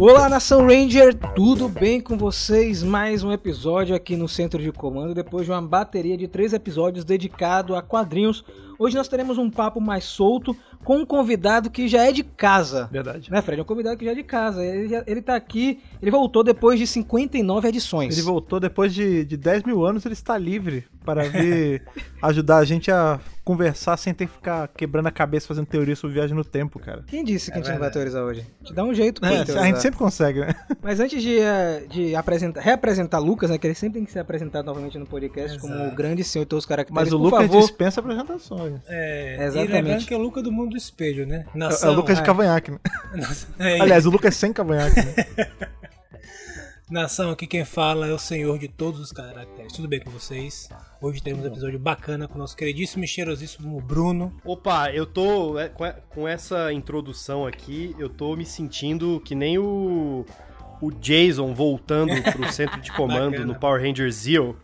Olá, Nação Ranger, tudo bem com vocês? Mais um episódio aqui no Centro de Comando, depois de uma bateria de três episódios dedicado a quadrinhos. Hoje nós teremos um papo mais solto com um convidado que já é de casa. Verdade. Né, Fred? É um convidado que já é de casa. Ele, já, ele tá aqui, ele voltou depois de 59 edições. Ele voltou depois de, de 10 mil anos, ele está livre para vir ajudar a gente a conversar sem ter que ficar quebrando a cabeça fazendo teoria sobre viagem no tempo, cara. Quem disse que É a gente não vai teorizar hoje? Te dá um jeito pra É, teorizar. a gente sempre consegue, né? Mas antes de, eh, de apresentar, reapresentar Lucas, né? Que ele sempre tem que ser apresentado novamente no podcast como Exato. o grande senhor de todos os caracteres. Mas o Lucas favor, dispensa apresentações. É, Exatamente. E lembrando que é o Luca do mundo do espelho, né? É, Nação, é o Lucas de é. cavanhaque, né? é, Aliás, o Lucas sem cavanhaque, né? Nação, aqui quem fala é o senhor de todos os caracteres. Tudo bem com vocês? Hoje temos um episódio bacana com o nosso queridíssimo e cheirosíssimo Bruno. Opa, eu tô é, com e- com essa introdução aqui, eu tô me sentindo que nem o o Jason voltando pro centro de comando no Power Ranger Zeo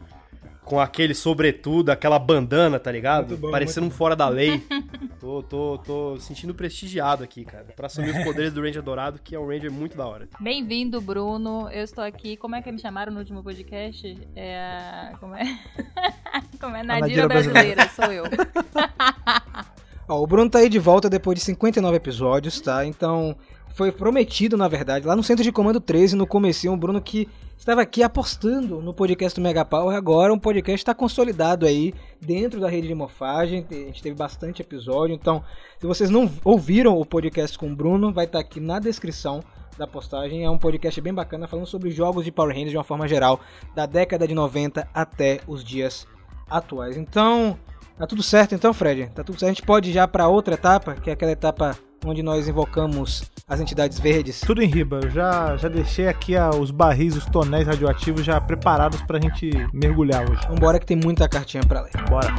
com aquele sobretudo, aquela bandana, tá ligado? Bom, Parecendo um fora da lei. tô, tô, tô sentindo prestigiado aqui, cara, pra assumir os poderes do Ranger Dourado, que é um Ranger muito da hora. Bem-vindo, Bruno. Eu estou aqui. Como é que me chamaram no último podcast? É a. Como é? Como é? Nadira Nadira brasileira, sou eu. Ó, o Bruno tá aí de volta depois de 59 episódios, tá? Então, foi prometido, na verdade, lá no Centro de Comando 13, no comecinho, o Bruno que estava aqui apostando no podcast do Mega Power, agora um podcast está consolidado aí dentro da rede de morfagem, a gente teve bastante episódio, então, se vocês não ouviram o podcast com o Bruno, vai estar aqui na descrição da postagem, é um podcast bem bacana falando sobre jogos de Power Rangers de uma forma geral, da década de 90 até os dias atuais. Então, Tá tudo certo então, Fred? Tá tudo certo. A gente pode ir já pra outra etapa, que é aquela etapa onde nós invocamos as entidades verdes. Tudo em riba. Eu já, já deixei aqui ah, os barris, os tonéis radioativos já preparados pra gente mergulhar hoje. Vambora que tem muita cartinha pra ler. Bora.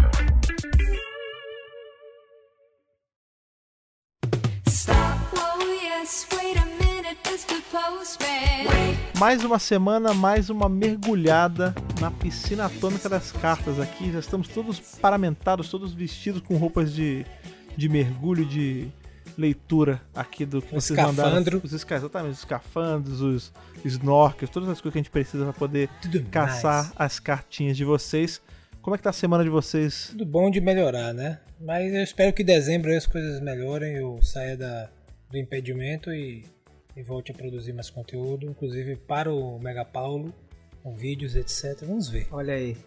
Mais uma semana, mais uma mergulhada na piscina atômica das cartas aqui. Já estamos todos paramentados, todos vestidos com roupas de, de mergulho, de leitura aqui do que vocês escafandro. mandaram. Os esca- exatamente, os escafandros, os snorkels, todas as coisas que a gente precisa para poder Tudo caçar nice. as cartinhas de vocês. Como é que tá a semana de vocês? Tudo bom de melhorar, né? Mas eu espero que em dezembro as coisas melhorem, eu saia da, do impedimento e, e volte a produzir mais conteúdo, inclusive para o Mega Paulo, com vídeos, etc. Vamos ver. Olha aí.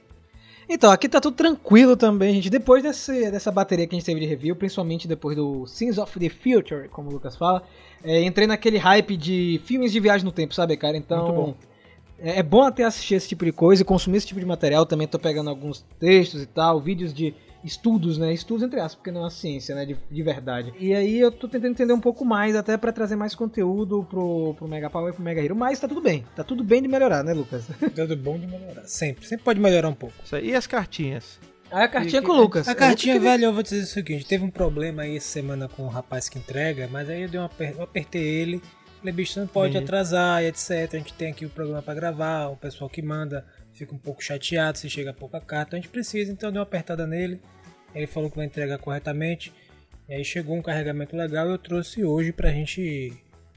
Então, aqui tá tudo tranquilo também, gente. Depois desse, dessa bateria que a gente teve de review, principalmente depois do Sins of the Future, como o Lucas fala, é, entrei naquele hype de filmes de viagem no tempo, sabe, cara? Então. Bom. É, é bom até assistir esse tipo de coisa e consumir esse tipo de material. Também tô pegando alguns textos e tal, vídeos de estudos, né? Estudos entre aspas, porque não é uma ciência, né? De, de verdade. E aí eu tô tentando entender um pouco mais, até pra trazer mais conteúdo pro, pro Mega Power e pro Mega Hero. Mas tá tudo bem. Tá tudo bem de melhorar, né, Lucas? Tudo bom de melhorar. Sempre. Sempre pode melhorar um pouco. Isso aí. E as cartinhas? Aí a cartinha E- com o Lucas. A cartinha, velho, eu vou dizer o seguinte: teve um problema aí essa semana com o rapaz que entrega, mas aí eu, dei uma eu apertei ele. Falei, bicho, você não pode Entendi. atrasar e etc. A gente tem aqui o programa pra gravar, o pessoal que manda fica um pouco chateado se chega pouca carta. A gente precisa, então eu dei uma apertada nele. Ele falou que vai entregar corretamente. E aí chegou um carregamento legal e eu trouxe hoje pra gente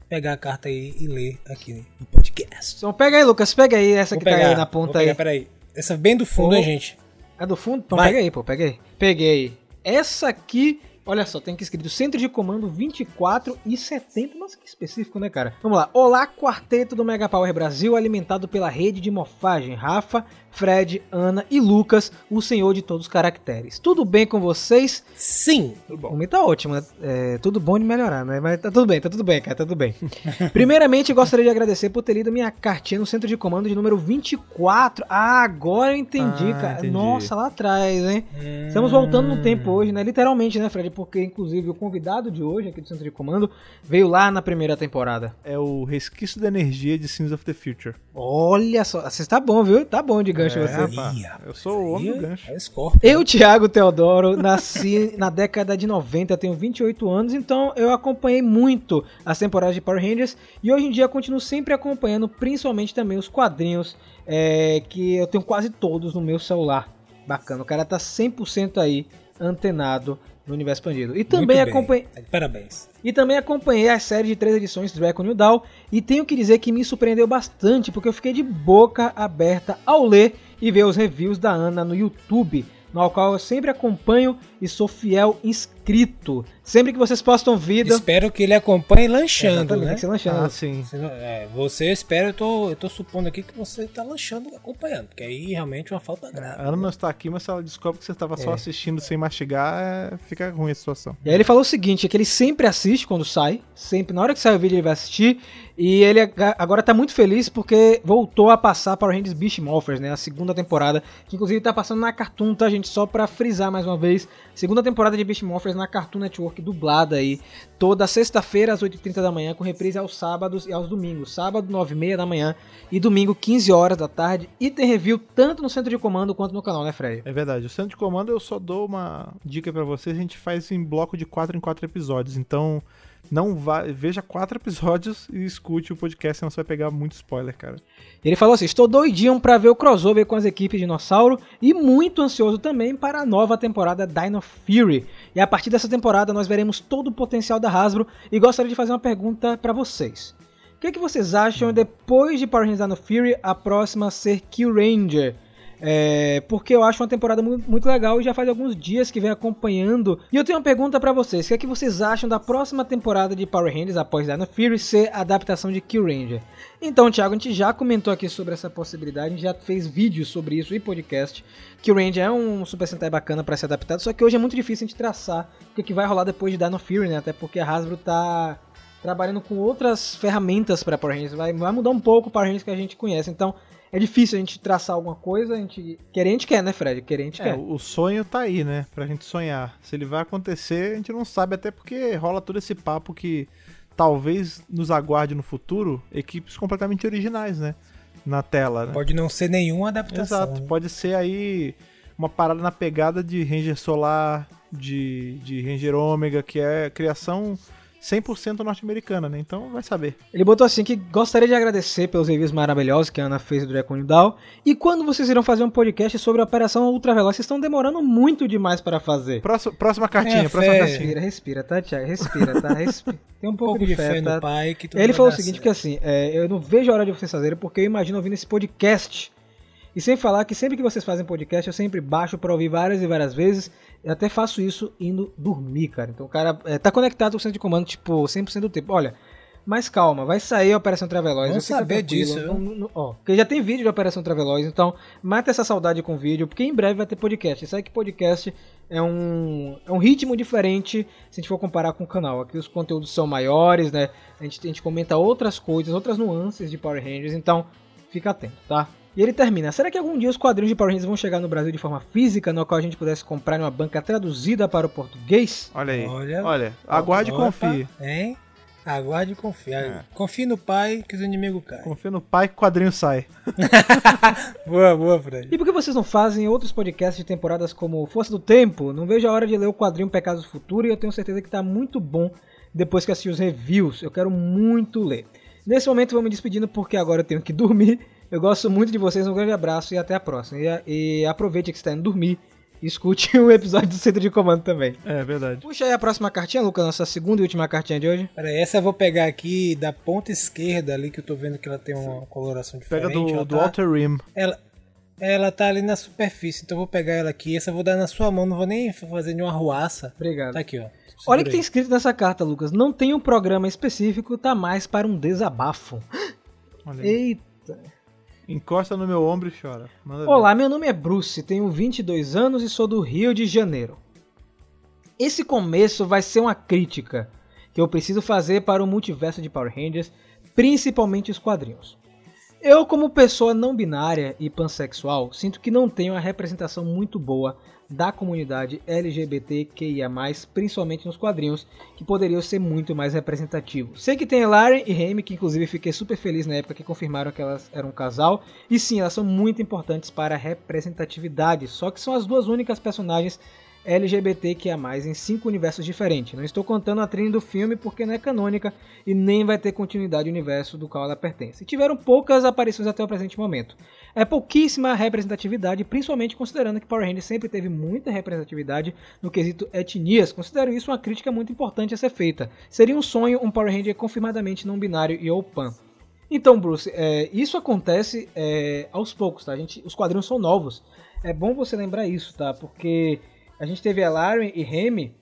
pegar a carta aí e ler aqui no podcast. Então pega aí, Lucas, pega aí essa Vou que tá aí na ponta pegar, aí. peraí. Essa bem do fundo, Ô. hein, gente? É do fundo? Então Vai. pega aí, pô, pega aí. Peguei. Essa aqui, olha só, tem que escrito Centro de Comando 24 e 70. Nossa, que específico, né, cara? Vamos lá. Olá, quarteto do Mega Power Brasil, alimentado pela rede de mofagem. Rafa, Fred, Ana e Lucas, o senhor de todos os caracteres. Tudo bem com vocês? Sim! O meu tá ótimo, né? É, tudo bom de melhorar, né? Mas tá tudo bem, tá tudo bem, cara, tá tudo bem. Primeiramente, gostaria de agradecer por ter lido minha cartinha no centro de comando de número 24. Ah, agora eu entendi, Ah, cara. entendi. Nossa, lá atrás, hein? Estamos voltando no tempo hoje, né? Literalmente, né, Fred? Porque, inclusive, o convidado de hoje aqui do centro de comando veio lá na primeira temporada. É o resquício da energia de Sins of the Future. Olha só, você tá bom, viu? Tá bom de gancho É, você. rapaz, eu sou o homem do gancho. É o Scorpion. Eu, Thiago Teodoro, nasci na década de 90, tenho 28 anos, então eu acompanhei muito as temporadas de Power Rangers e hoje em dia continuo sempre acompanhando, principalmente também os quadrinhos, é, que eu tenho quase todos no meu celular. Bacana, o cara tá 100% aí antenado no universo expandido. E também, acompanhei, Parabéns. e também acompanhei a série de três edições Dragon New Dawn e tenho que dizer que me surpreendeu bastante porque eu fiquei de boca aberta ao ler e ver os reviews da Ana no YouTube, no qual eu sempre acompanho e sou fiel inscrito. Sempre que vocês postam vida, Espero que ele acompanhe lanchando, Exatamente, né? tem que ser lanchando. Ah, sim. É, você espera, eu tô, eu tô supondo aqui que você tá lanchando acompanhando, porque aí realmente é uma falta grave. A Ana não está aqui, mas se ela descobre que você estava só assistindo sem mastigar, é, fica ruim a situação. E aí ele falou o seguinte, é que ele sempre assiste quando sai, sempre, na hora que sai o vídeo ele vai assistir, e ele agora tá muito feliz porque voltou a passar Power Rangers Beast Morphers, né, a segunda temporada, que inclusive tá passando na Cartoon, tá gente, só pra frisar mais uma vez, segunda temporada de Beast Morphers na Cartoon Network dublada aí, toda sexta-feira às 8h30 da manhã, com reprise aos sábados e aos domingos, sábado 9h30 da manhã e domingo 15 horas da tarde, e tem review tanto no centro de comando quanto no canal, né Fred? É verdade. O centro de comando eu só dou uma dica pra vocês. A gente faz em bloco de 4 em 4 episódios. Então, não vá, veja quatro episódios e escute o podcast, senão você vai pegar muito spoiler, cara. Ele falou assim: Estou doidinho pra ver o crossover com as equipes de Dinossauro e muito ansioso também para a nova temporada Dino Fury. E a partir dessa temporada nós veremos todo o potencial da Hasbro e gostaria de fazer uma pergunta pra vocês. O que, é que vocês acham depois de Power Rangers Dino Fury a próxima ser Kill Ranger? É, porque eu acho uma temporada mu- muito legal e já faz alguns dias que vem acompanhando. E eu tenho uma pergunta pra vocês: o que é que vocês acham da próxima temporada de Power Rangers após Dino Fury ser a adaptação de Kill Ranger? Então, Thiago, a gente já comentou aqui sobre essa possibilidade, a gente já fez vídeos sobre isso e podcast. Kill Ranger é um Super Sentai bacana pra ser adaptado, só que hoje é muito difícil a gente traçar o que, que vai rolar depois de Dino Fury, né? Até porque a Hasbro tá trabalhando com outras ferramentas para Power Rangers, vai, vai mudar um pouco o Power Rangers que a gente conhece, então é difícil a gente traçar alguma coisa, a gente querer a gente quer, né, Fred? Querer a gente É, quer. o sonho tá aí, né? Pra gente sonhar. Se ele vai acontecer, a gente não sabe, até porque rola todo esse papo que talvez nos aguarde no futuro equipes completamente originais, né? Na tela, né? Pode não ser nenhuma adaptação. Exato, né? pode ser aí uma parada na pegada de Ranger Solar, de, de Ranger Ômega, que é criação 100% norte-americana, né? Então vai saber. Ele botou assim que gostaria de agradecer pelos reviews maravilhosos que a Ana fez do Dragon Down. E quando vocês irão fazer um podcast sobre a Operação Ultraveloz, vocês estão demorando muito demais para fazer. Próxima, próxima cartinha, É, próxima fé. cartinha. Respira, respira, tá, Thiago? Respira, tá? Respi- Tem um Um pouco, de fé, tá? no pai que Ele falou o seguinte, certo. que assim, é, eu não vejo a hora de vocês fazerem, porque eu imagino ouvindo esse podcast. E sem falar que sempre que vocês fazem podcast, eu sempre baixo pra ouvir várias e várias vezes. Eu até faço isso indo dormir, cara. Então o cara é, tá conectado com o centro de comando, tipo, 100% do tempo. Olha, mas calma, vai sair a Operação Traveloz. Vamos saber disso, viu? Não- não- ó, porque já tem vídeo de Operação Traveloz, então mata essa saudade com vídeo, porque em breve vai ter podcast. Sabe que podcast é um, é um ritmo diferente se a gente for comparar com o canal. Aqui os conteúdos são maiores, né? A gente, a gente comenta outras coisas, outras nuances de Power Rangers, então fica atento, tá? E ele termina. Será que algum dia os quadrinhos de Power Rangers vão chegar no Brasil de forma física, no qual a gente pudesse comprar em uma banca traduzida para o português? Olha aí. Olha. Olha, aguarde e confie. Hein? Aguarde e confie. É. Confie no pai que os inimigos caem. Confia no pai que o quadrinho sai. Boa, boa, Fred. E por que vocês não fazem outros podcasts de temporadas como Força do Tempo? Não vejo a hora de ler o quadrinho Pecados do Futuro e eu tenho certeza que tá muito bom depois que assistir os reviews. Eu quero muito ler. Nesse momento vou me despedindo porque agora eu tenho que dormir. Eu gosto muito de vocês, um grande abraço e até a próxima. E, e aproveite que está indo dormir e escute o episódio do Centro de Comando também. É verdade. Puxa aí a próxima cartinha, Lucas, nossa segunda e última cartinha de hoje. Peraí, essa eu vou pegar aqui da ponta esquerda ali, que eu tô vendo que ela tem uma coloração Pega diferente. do, ela do tá, Outer Rim. ela, ela tá ali na superfície, então eu vou pegar ela aqui. Essa eu vou dar na sua mão, não vou nem fazer nenhuma arruaça. Obrigado. Tá aqui, ó. Olha o que tem escrito nessa carta, Lucas. Não tem um programa específico, tá mais para um desabafo. Olha aí. Eita. Encosta no meu ombro e chora. Manda ver. Olá, meu nome é Bruce, tenho 22 anos e sou do Rio de Janeiro. Esse começo vai ser uma crítica que eu preciso fazer para o multiverso de Power Rangers, principalmente os quadrinhos. Eu, como pessoa não binária e pansexual, sinto que não tenho uma representação muito boa da comunidade LGBTQIA+, principalmente nos quadrinhos, que poderiam ser muito mais representativos. Sei que tem Laren e Remy, que inclusive fiquei super feliz na época que confirmaram que elas eram um casal, e sim, elas são muito importantes para a representatividade, só que são as duas únicas personagens LGBTQIA+, em cinco universos diferentes. Não estou contando a trilha do filme porque não é canônica e nem vai ter continuidade do universo do qual ela pertence. Tiveram poucas aparições até o presente momento. É pouquíssima representatividade, principalmente considerando que Power Rangers sempre teve muita representatividade no quesito etnias. Considero isso uma crítica muito importante a ser feita. Seria um sonho um Power Ranger confirmadamente não binário e ou pan. Então, Bruce, é, isso acontece é, aos poucos, tá? A gente, os quadrinhos são novos. É bom você lembrar isso, tá? Porque a gente teve a Laren e Remy,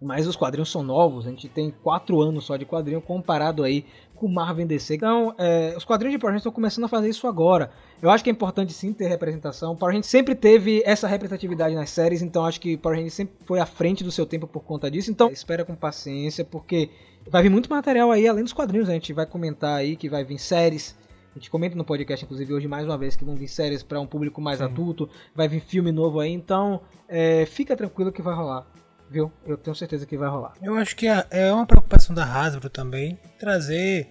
mas os quadrinhos são novos. A gente tem quatro anos só de quadrinho comparado aí com Marvel DC. Então, é, os quadrinhos de Power Rangers estão começando a fazer isso agora. Eu acho que é importante sim ter representação. Power Rangers sempre teve essa representatividade nas séries, então acho que Power Rangers sempre foi à frente do seu tempo por conta disso. Então, espera com paciência, porque vai vir muito material aí além dos quadrinhos. né? A gente vai comentar aí que vai vir séries. A gente comenta no podcast, inclusive, hoje mais uma vez que vão vir séries para um público mais adulto, vai vir filme novo aí, então é, fica tranquilo que vai rolar, viu? Eu tenho certeza que vai rolar. Eu acho que é é uma preocupação da Hasbro também trazer,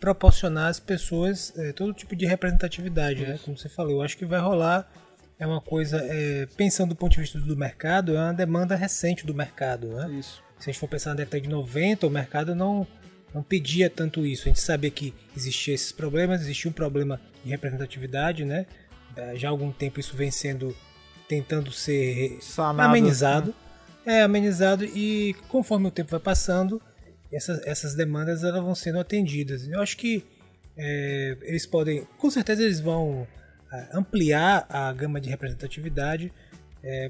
proporcionar às pessoas eh, todo tipo de representatividade, né? Como você falou, eu acho que vai rolar. É uma coisa, eh, pensando do ponto de vista do mercado, é uma demanda recente do mercado, né? Isso. Se a gente for pensar na década de 90, o mercado não, não pedia tanto isso. A gente sabia que existia esses problemas, existia um problema de representatividade, né? Já há algum tempo isso vem sendo tentando ser Sanado, amenizado. É, amenizado e conforme o tempo vai passando, essas, essas demandas elas vão sendo atendidas. Eu acho que é, eles podem, com certeza eles vão ah, ampliar a gama de representatividade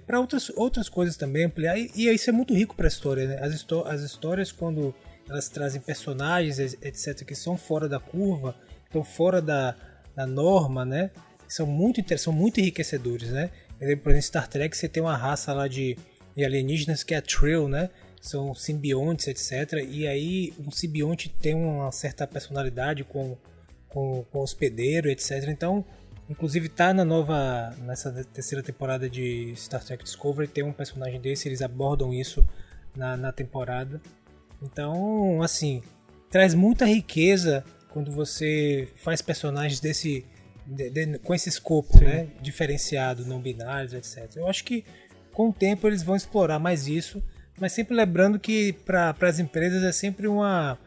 para outras, outras coisas também, ampliar, e, e isso é muito rico para a história. Né? As, histó- as histórias, quando elas trazem personagens, et- etc., que são fora da curva, estão fora da, da norma, né? são muito, são muito enriquecedores. Né? Por exemplo, em Star Trek você tem uma raça lá de, de alienígenas que é a Trill, né? são simbiontes, etc. E aí um simbionte tem uma certa personalidade com, com, com o hospedeiro, etc. Então, inclusive tá na nova, nessa terceira temporada de Star Trek Discovery, tem um personagem desse, eles abordam isso na, na temporada. Então, assim, traz muita riqueza quando você faz personagens desse de- de- com esse escopo, né, diferenciado, não binários, etc. Eu acho que com o tempo eles vão explorar mais isso, mas sempre lembrando que para as empresas é sempre uma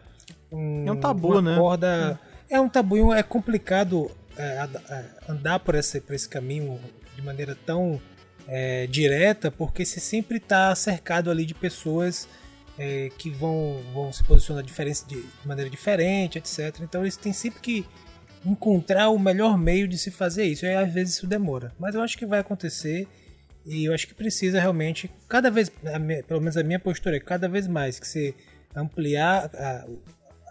É um tabu, né? corda- é um tabu, é complicado é, ad- é, andar por esse, por esse caminho de maneira tão é, direta, porque você sempre está cercado ali de pessoas é, que vão, vão se posicionar diferente, de, maneira diferente, etc. Então eles têm sempre que encontrar o melhor meio de se fazer isso. E às vezes isso demora. Mas eu acho que vai acontecer e eu acho que precisa realmente, cada vez, minha- pelo menos a minha postura é cada vez mais que você ampliar a,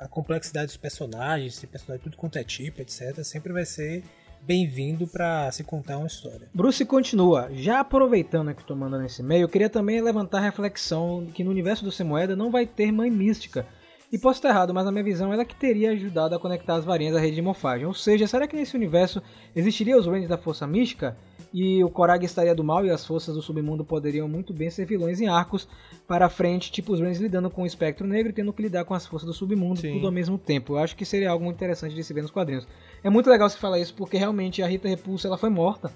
a complexidade dos personagens, se personagem tudo quanto é tipo, etc. Sempre vai ser bem-vindo para se contar uma história. Bruce continua. Já aproveitando que estou mandando esse e-mail, eu queria também levantar a reflexão que no universo do Semoeda não vai ter mãe mística. E posso estar errado, mas na minha visão ela que teria ajudado a conectar as varinhas à rede de morfagem. Ou seja, será que nesse universo existiria os Rangers da Força Mística? E o Korag estaria do mal e as forças do submundo poderiam muito bem ser vilões em arcos para frente, tipo os Rangers lidando com o espectro negro e tendo que lidar com as forças do submundo, Sim. tudo ao mesmo tempo. Eu acho que seria algo muito interessante de se ver nos quadrinhos. É muito legal você falar isso porque realmente a Rita Repulsa ela foi morta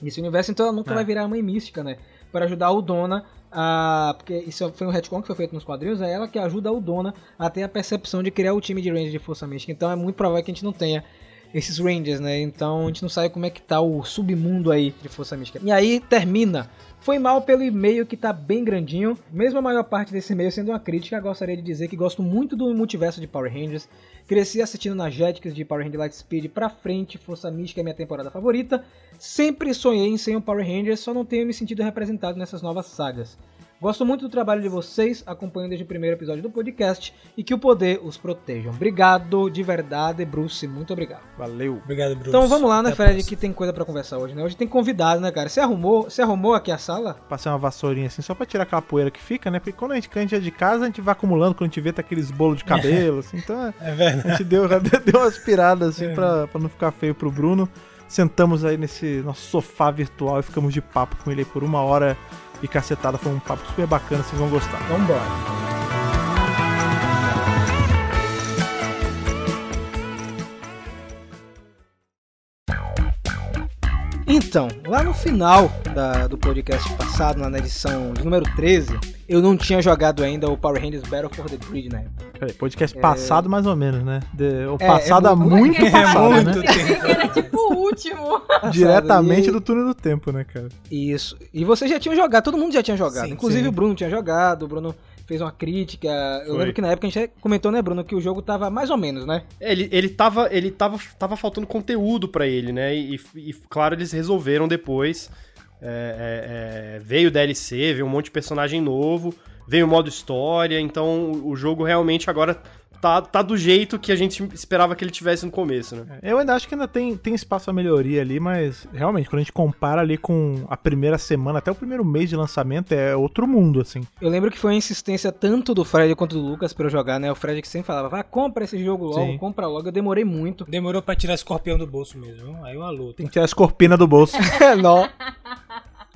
nesse universo, então ela nunca É. vai virar a mãe mística, né? Para ajudar o Dona a. Porque isso foi um retcon que foi feito nos quadrinhos, é ela que ajuda o Dona a ter a percepção de criar o time de Rangers de Força Mística. Então é muito provável que a gente não tenha esses Rangers, né? Então a gente não sabe como é que tá o submundo aí de Força Mística. E aí termina. Foi mal pelo e-mail que tá bem grandinho. Mesmo a maior parte desse e-mail sendo uma crítica, gostaria de dizer que gosto muito do multiverso de Power Rangers. Cresci assistindo na Jetix de Power Ranger Lightspeed pra frente, Força Mística é minha temporada favorita. Sempre sonhei em ser um Power Ranger, só não tenho me sentido representado nessas novas sagas. Gosto muito do trabalho de vocês, acompanho desde o primeiro episódio do podcast e que o poder os protejam. Obrigado, de verdade, Bruce, muito obrigado. Valeu. Obrigado, Bruce. Então vamos lá, né, Até a Fred, que tem coisa pra conversar hoje, né? Hoje tem convidado, né, cara? Você arrumou, você arrumou aqui a sala? Passei uma vassourinha assim, só pra tirar aquela poeira que fica, né? Porque quando a gente, quando a gente é de casa, a gente vai acumulando, quando a gente vê, tá aqueles bolos de cabelo, assim. Então é- É a verdade. gente deu, deu uma aspirada, assim, É. pra, pra não ficar feio pro Bruno. Sentamos aí nesse nosso sofá virtual e ficamos de papo com ele aí por uma hora e cacetada. Foi um papo super bacana, vocês vão gostar. Vambora. Então, lá no final da- do podcast passado, na edição de número 13, eu não tinha jogado ainda o Power Rangers Battle for the Grid na época. Peraí, podcast passado mais ou menos, né? De- o É, passado é há muito- muito É passado, muito né? tempo. Era tipo o último. Diretamente E- do túnel do tempo, né, cara? Isso. E vocês já tinham jogado, todo mundo já tinha jogado. Sim, Inclusive sim. o Bruno tinha jogado, o Bruno fez uma crítica. Eu Foi. lembro que na época a gente comentou, né, Bruno, que o jogo tava mais ou menos, né? É, Ele, ele, tava, ele tava, tava faltando conteúdo pra ele, né? E, e, claro, eles resolveram depois. É, é, é, veio DLC, veio um monte de personagem novo, veio o modo história, então o, o jogo realmente agora tá, tá do jeito que a gente esperava que ele tivesse no começo, né? Eu ainda acho que ainda tem, tem espaço a melhoria ali, mas realmente, quando a gente compara ali com a primeira semana, até o primeiro mês de lançamento, é outro mundo, assim. Eu lembro que foi a insistência tanto do Fred quanto do Lucas pra eu jogar, né? O Fred que sempre falava, vai, compra esse jogo logo, Sim. compra logo. Eu demorei muito. Demorou pra tirar escorpião do bolso mesmo. Aí uma luta. Tem que tirar as corpinas do bolso. Não.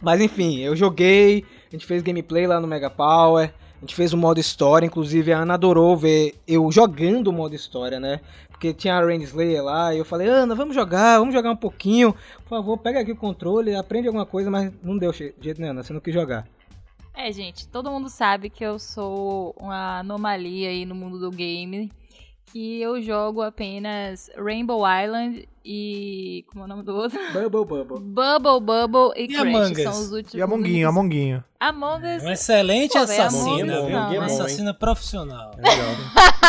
Mas enfim, eu joguei, a gente fez gameplay lá no Mega Power, a gente fez o modo história, inclusive a Ana adorou ver eu jogando o modo história, né? Porque tinha a Rain Slayer lá, e eu falei, Ana, vamos jogar, vamos jogar um pouquinho, por favor, pega aqui o controle, aprende alguma coisa, mas não deu jeito nenhum, você não quis jogar. É, gente, todo mundo sabe que eu sou uma anomalia aí no mundo do game. Que eu jogo apenas Rainbow Island e. Como é o nome do outro? Bubble, bubble. Bubble Bubble e, E Crash. Among são Us? os últimos. E Amonguinho, Amonguinho. Among Us. Um excelente Pô, Among Us não, Uma mas- assassina profissional.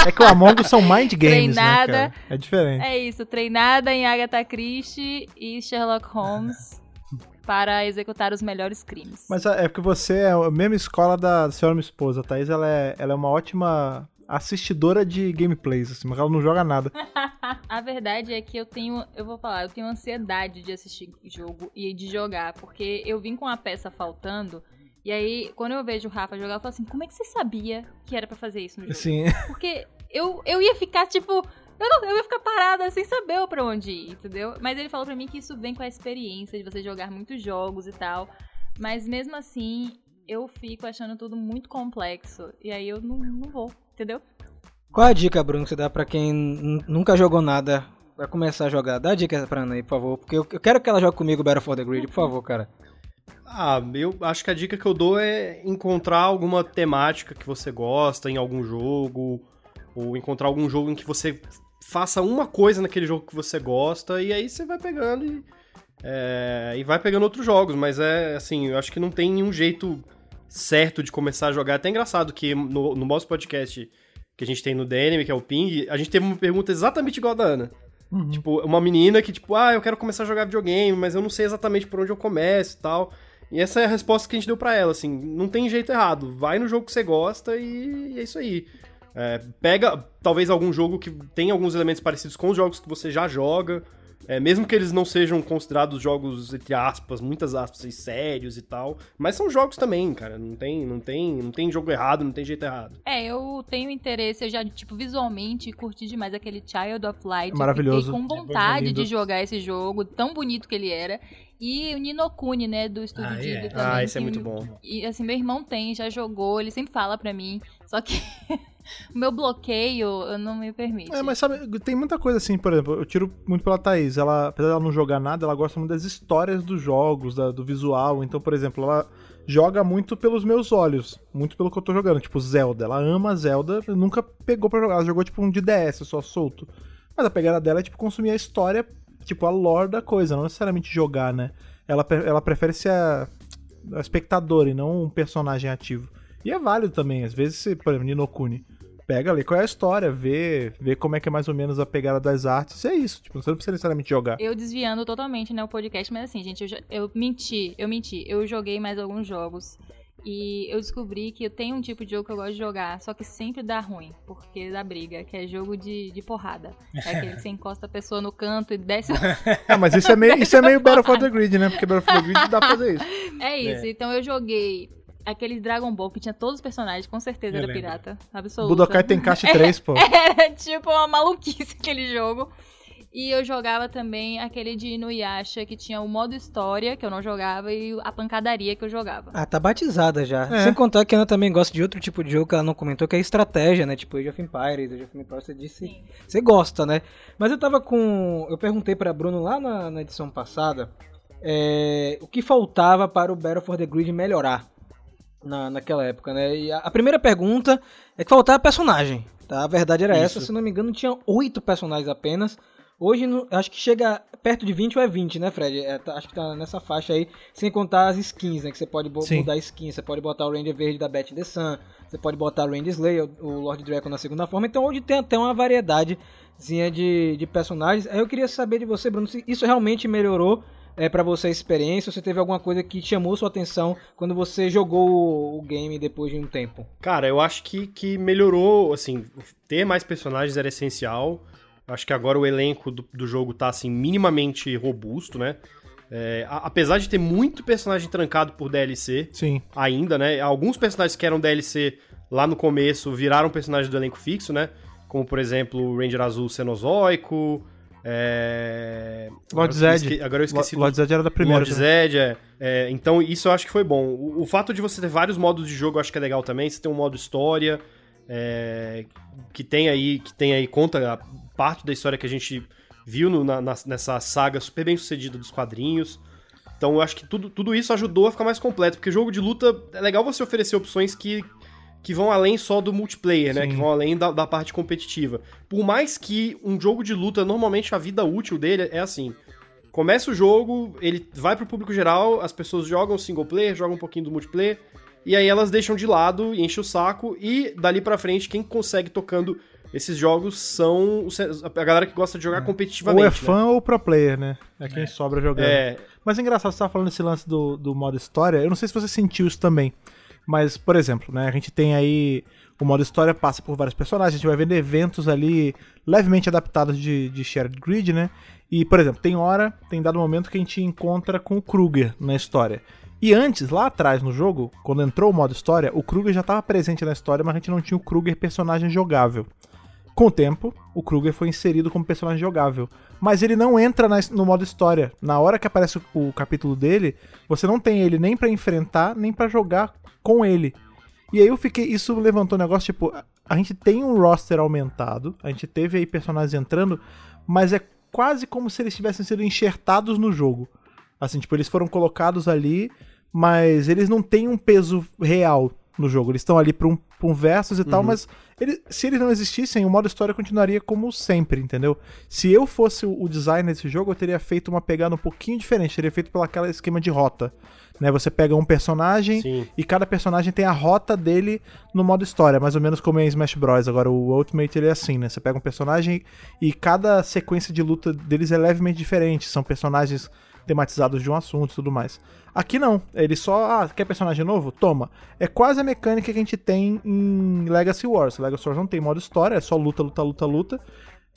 É que o Among Us são mind games, né, Treinada. cara? É diferente. É isso, treinada em Agatha Christie e Sherlock Holmes para executar os melhores crimes. Mas é porque você é a mesma escola da senhora minha esposa, a Thaís, ela é, ela é uma ótima assistidora de gameplays, assim, mas ela não joga nada. A verdade é que eu tenho, eu vou falar, eu tenho ansiedade de assistir jogo e de jogar, porque eu vim com a peça faltando, e aí quando eu vejo o Rafa jogar, eu falo assim, como é que você sabia que era pra fazer isso no jogo? Assim, Porque eu, eu ia ficar, tipo, eu, não, eu ia ficar parada sem saber pra onde ir, entendeu? Mas ele falou pra mim que isso vem com a experiência de você jogar muitos jogos e tal, mas mesmo assim, eu fico achando tudo muito complexo, e aí eu não, não vou, entendeu? Qual a dica, Bruno, que você dá pra quem nunca jogou nada, vai começar a jogar? Dá a dica pra Ana aí, por favor, porque eu, eu quero que ela jogue comigo Battle for the Grid, por favor, cara. Ah, eu acho que a dica que eu dou é encontrar alguma temática que você gosta em algum jogo, ou encontrar algum jogo em que você faça uma coisa naquele jogo que você gosta, e aí você vai pegando e, é, e vai pegando outros jogos, mas é assim, eu acho que não tem nenhum jeito certo de começar a jogar. É até engraçado que no, no nosso podcast que a gente tem no DNM, que é o Ping, a gente teve uma pergunta exatamente igual a da Ana. Tipo, uma menina que, tipo, ah, eu quero começar a jogar videogame, mas eu não sei exatamente por onde eu começo e tal. E essa é a resposta que a gente deu pra ela, assim, não tem jeito errado. Vai no jogo que você gosta e é isso aí. É, pega, talvez, algum jogo que tem alguns elementos parecidos com os jogos que você já joga. É, mesmo que eles não sejam considerados jogos, entre aspas, muitas aspas, e sérios e tal. Mas são jogos também, cara. Não tem, não tem, não tem jogo errado, não tem jeito errado. É, eu tenho interesse, eu já, tipo, visualmente curti demais aquele Child of Light. Eu Maravilhoso. Fiquei com É vontade lindo. de jogar esse jogo, tão bonito que ele era. E o Ninokuni, né, do Estúdio Ah, Ghibli é. também. Ah, esse é muito bom. E, assim, meu irmão tem, já jogou, ele sempre fala pra mim. Só que o meu bloqueio não me permite. É, mas sabe, tem muita coisa assim, por exemplo, eu tiro muito pela Thaís. Ela, apesar dela não jogar nada, ela gosta muito das histórias dos jogos, da- do visual. Então, por exemplo, ela joga muito pelos meus olhos, muito pelo que eu tô jogando. Tipo, Zelda. Ela ama Zelda, nunca pegou pra jogar. Ela jogou tipo um de DS só solto. Mas a pegada dela é tipo consumir a história, tipo a lore da coisa, não necessariamente jogar, né? Ela, ela prefere ser a, a espectadora e não um personagem ativo. E é válido também, às vezes, se, por exemplo, Ninokuni pega ali qual é a história, vê, vê como é que é mais ou menos a pegada das artes, e é isso. Tipo, você não precisa necessariamente jogar. Eu desviando totalmente, né, o podcast, mas assim, gente, eu, eu menti, eu menti. Eu joguei mais alguns jogos. E eu descobri que eu tenho um tipo de jogo que eu gosto de jogar, só que sempre dá ruim, porque dá briga, que é jogo de, de porrada. É aquele que você encosta a pessoa no canto e desce. Ah, mas isso é meio, isso é meio Battle for the Grid, né? Porque Battle for the Grid dá pra fazer isso. É isso, então eu joguei aquele Dragon Ball que tinha todos os personagens, com certeza Eu era lembro. pirata. Absoluta. Budokai Tenkaichi 3, pô. Era tipo uma maluquice aquele jogo. E eu jogava também aquele de Inuyasha, que tinha o modo história, que eu não jogava, e a pancadaria que eu jogava. Ah, tá batizada já. É. Sem contar que a Ana também gosta de outro tipo de jogo que ela não comentou, que é estratégia, né? Tipo Age of Empires, Age of Empires, você disse. Sim. Você gosta, né? Mas eu tava com. Eu perguntei pra Bruno lá na, na edição passada é, o que faltava para o Battle for the Grid melhorar na, naquela época, né? E a, a primeira pergunta é que faltava personagem, tá? A verdade era essa, Isso. se não me engano, tinha oito personagens apenas. Hoje, no- acho que chega perto de 20 ou é 20, né, Fred? É, tá- acho que tá nessa faixa aí, sem contar as skins, né? Que você pode Sim. mudar skin, você pode botar o Ranger Verde da Beth the Sun, você pode botar o Ranger Slayer, o Lord Draco na segunda forma. Então, hoje tem até uma variedadezinha de, de personagens. Aí eu queria saber de você, Bruno, se isso realmente melhorou é, para você a experiência, ou se teve alguma coisa que chamou sua atenção quando você jogou o, game depois de um tempo. Cara, eu acho que, que melhorou, assim, ter mais personagens era essencial. Acho que agora o elenco do, do jogo tá, assim, minimamente robusto, né? É, a- apesar de ter muito personagem trancado por DLC Sim. ainda, né? Alguns personagens que eram DLC lá no começo viraram personagens do elenco fixo, né? Como, por exemplo, o Ranger Azul Cenozoico, é... Lord agora eu Zed. Agora eu esqueci do- Lord Zed era da primeira. Lord? Zed, é. É, Então, isso eu acho que foi bom. O, o fato de você ter vários modos de jogo eu acho que é legal também. Você tem um modo história, é, que tem aí, que tem aí, conta a parte da história que a gente viu no- na- nessa saga super bem sucedida dos quadrinhos. Então, eu acho que tudo, tudo isso ajudou a ficar mais completo, porque jogo de luta é legal você oferecer opções que, que vão além só do multiplayer, né? Sim. Que vão além da, da parte competitiva. Por mais que um jogo de luta, normalmente a vida útil dele é assim. Começa o jogo, ele vai pro público geral, as pessoas jogam single player, jogam um pouquinho do multiplayer, e aí elas deixam de lado, enchem o saco, e dali pra frente, quem consegue tocando esses jogos são a galera que gosta de jogar competitivamente. Ou é né? fã ou pro player, né? É quem sobra jogando. É, Mas é engraçado, você tava falando desse lance do, do modo história. Eu não sei se você sentiu isso também. Mas, por exemplo, né? A gente tem aí. O modo história passa por vários personagens, a gente vai vendo eventos ali levemente adaptados de, de shared grid, né? E, por exemplo, tem hora, tem dado momento que a gente encontra com o Kruger na história. E antes, lá atrás no jogo, quando entrou o modo história, o Kruger já estava presente na história, mas a gente não tinha o Kruger personagem jogável. Com o tempo, o Kruger foi inserido como personagem jogável. Mas ele não entra na- no modo história. Na hora que aparece o, o capítulo dele, você não tem ele nem pra enfrentar, nem pra jogar com ele. E aí eu fiquei. Isso levantou um negócio, tipo, a- gente tem um roster aumentado, a gente teve aí personagens entrando, mas é quase como se eles tivessem sido enxertados no jogo. Assim, tipo, eles foram colocados ali, mas eles não têm um peso real no jogo. Eles estão ali pra um, pra um versus e tal, mas ele- se eles não existissem, o modo história continuaria como sempre, entendeu? Se eu fosse o, designer desse jogo, eu teria feito uma pegada um pouquinho diferente, teria feito pelo aquele esquema de rota. Né? Você pega um personagem sim. e cada personagem tem a rota dele no modo história, mais ou menos como é em Smash Bros. Agora, o Ultimate ele é assim, né? Você pega um personagem e cada sequência de luta deles é levemente diferente. São personagens tematizados de um assunto e tudo mais. Aqui não, ele só, ah, quer personagem novo? Toma. É quase a mecânica que a gente tem em Legacy Wars. Legacy Wars não tem modo história, é só luta, luta, luta, luta.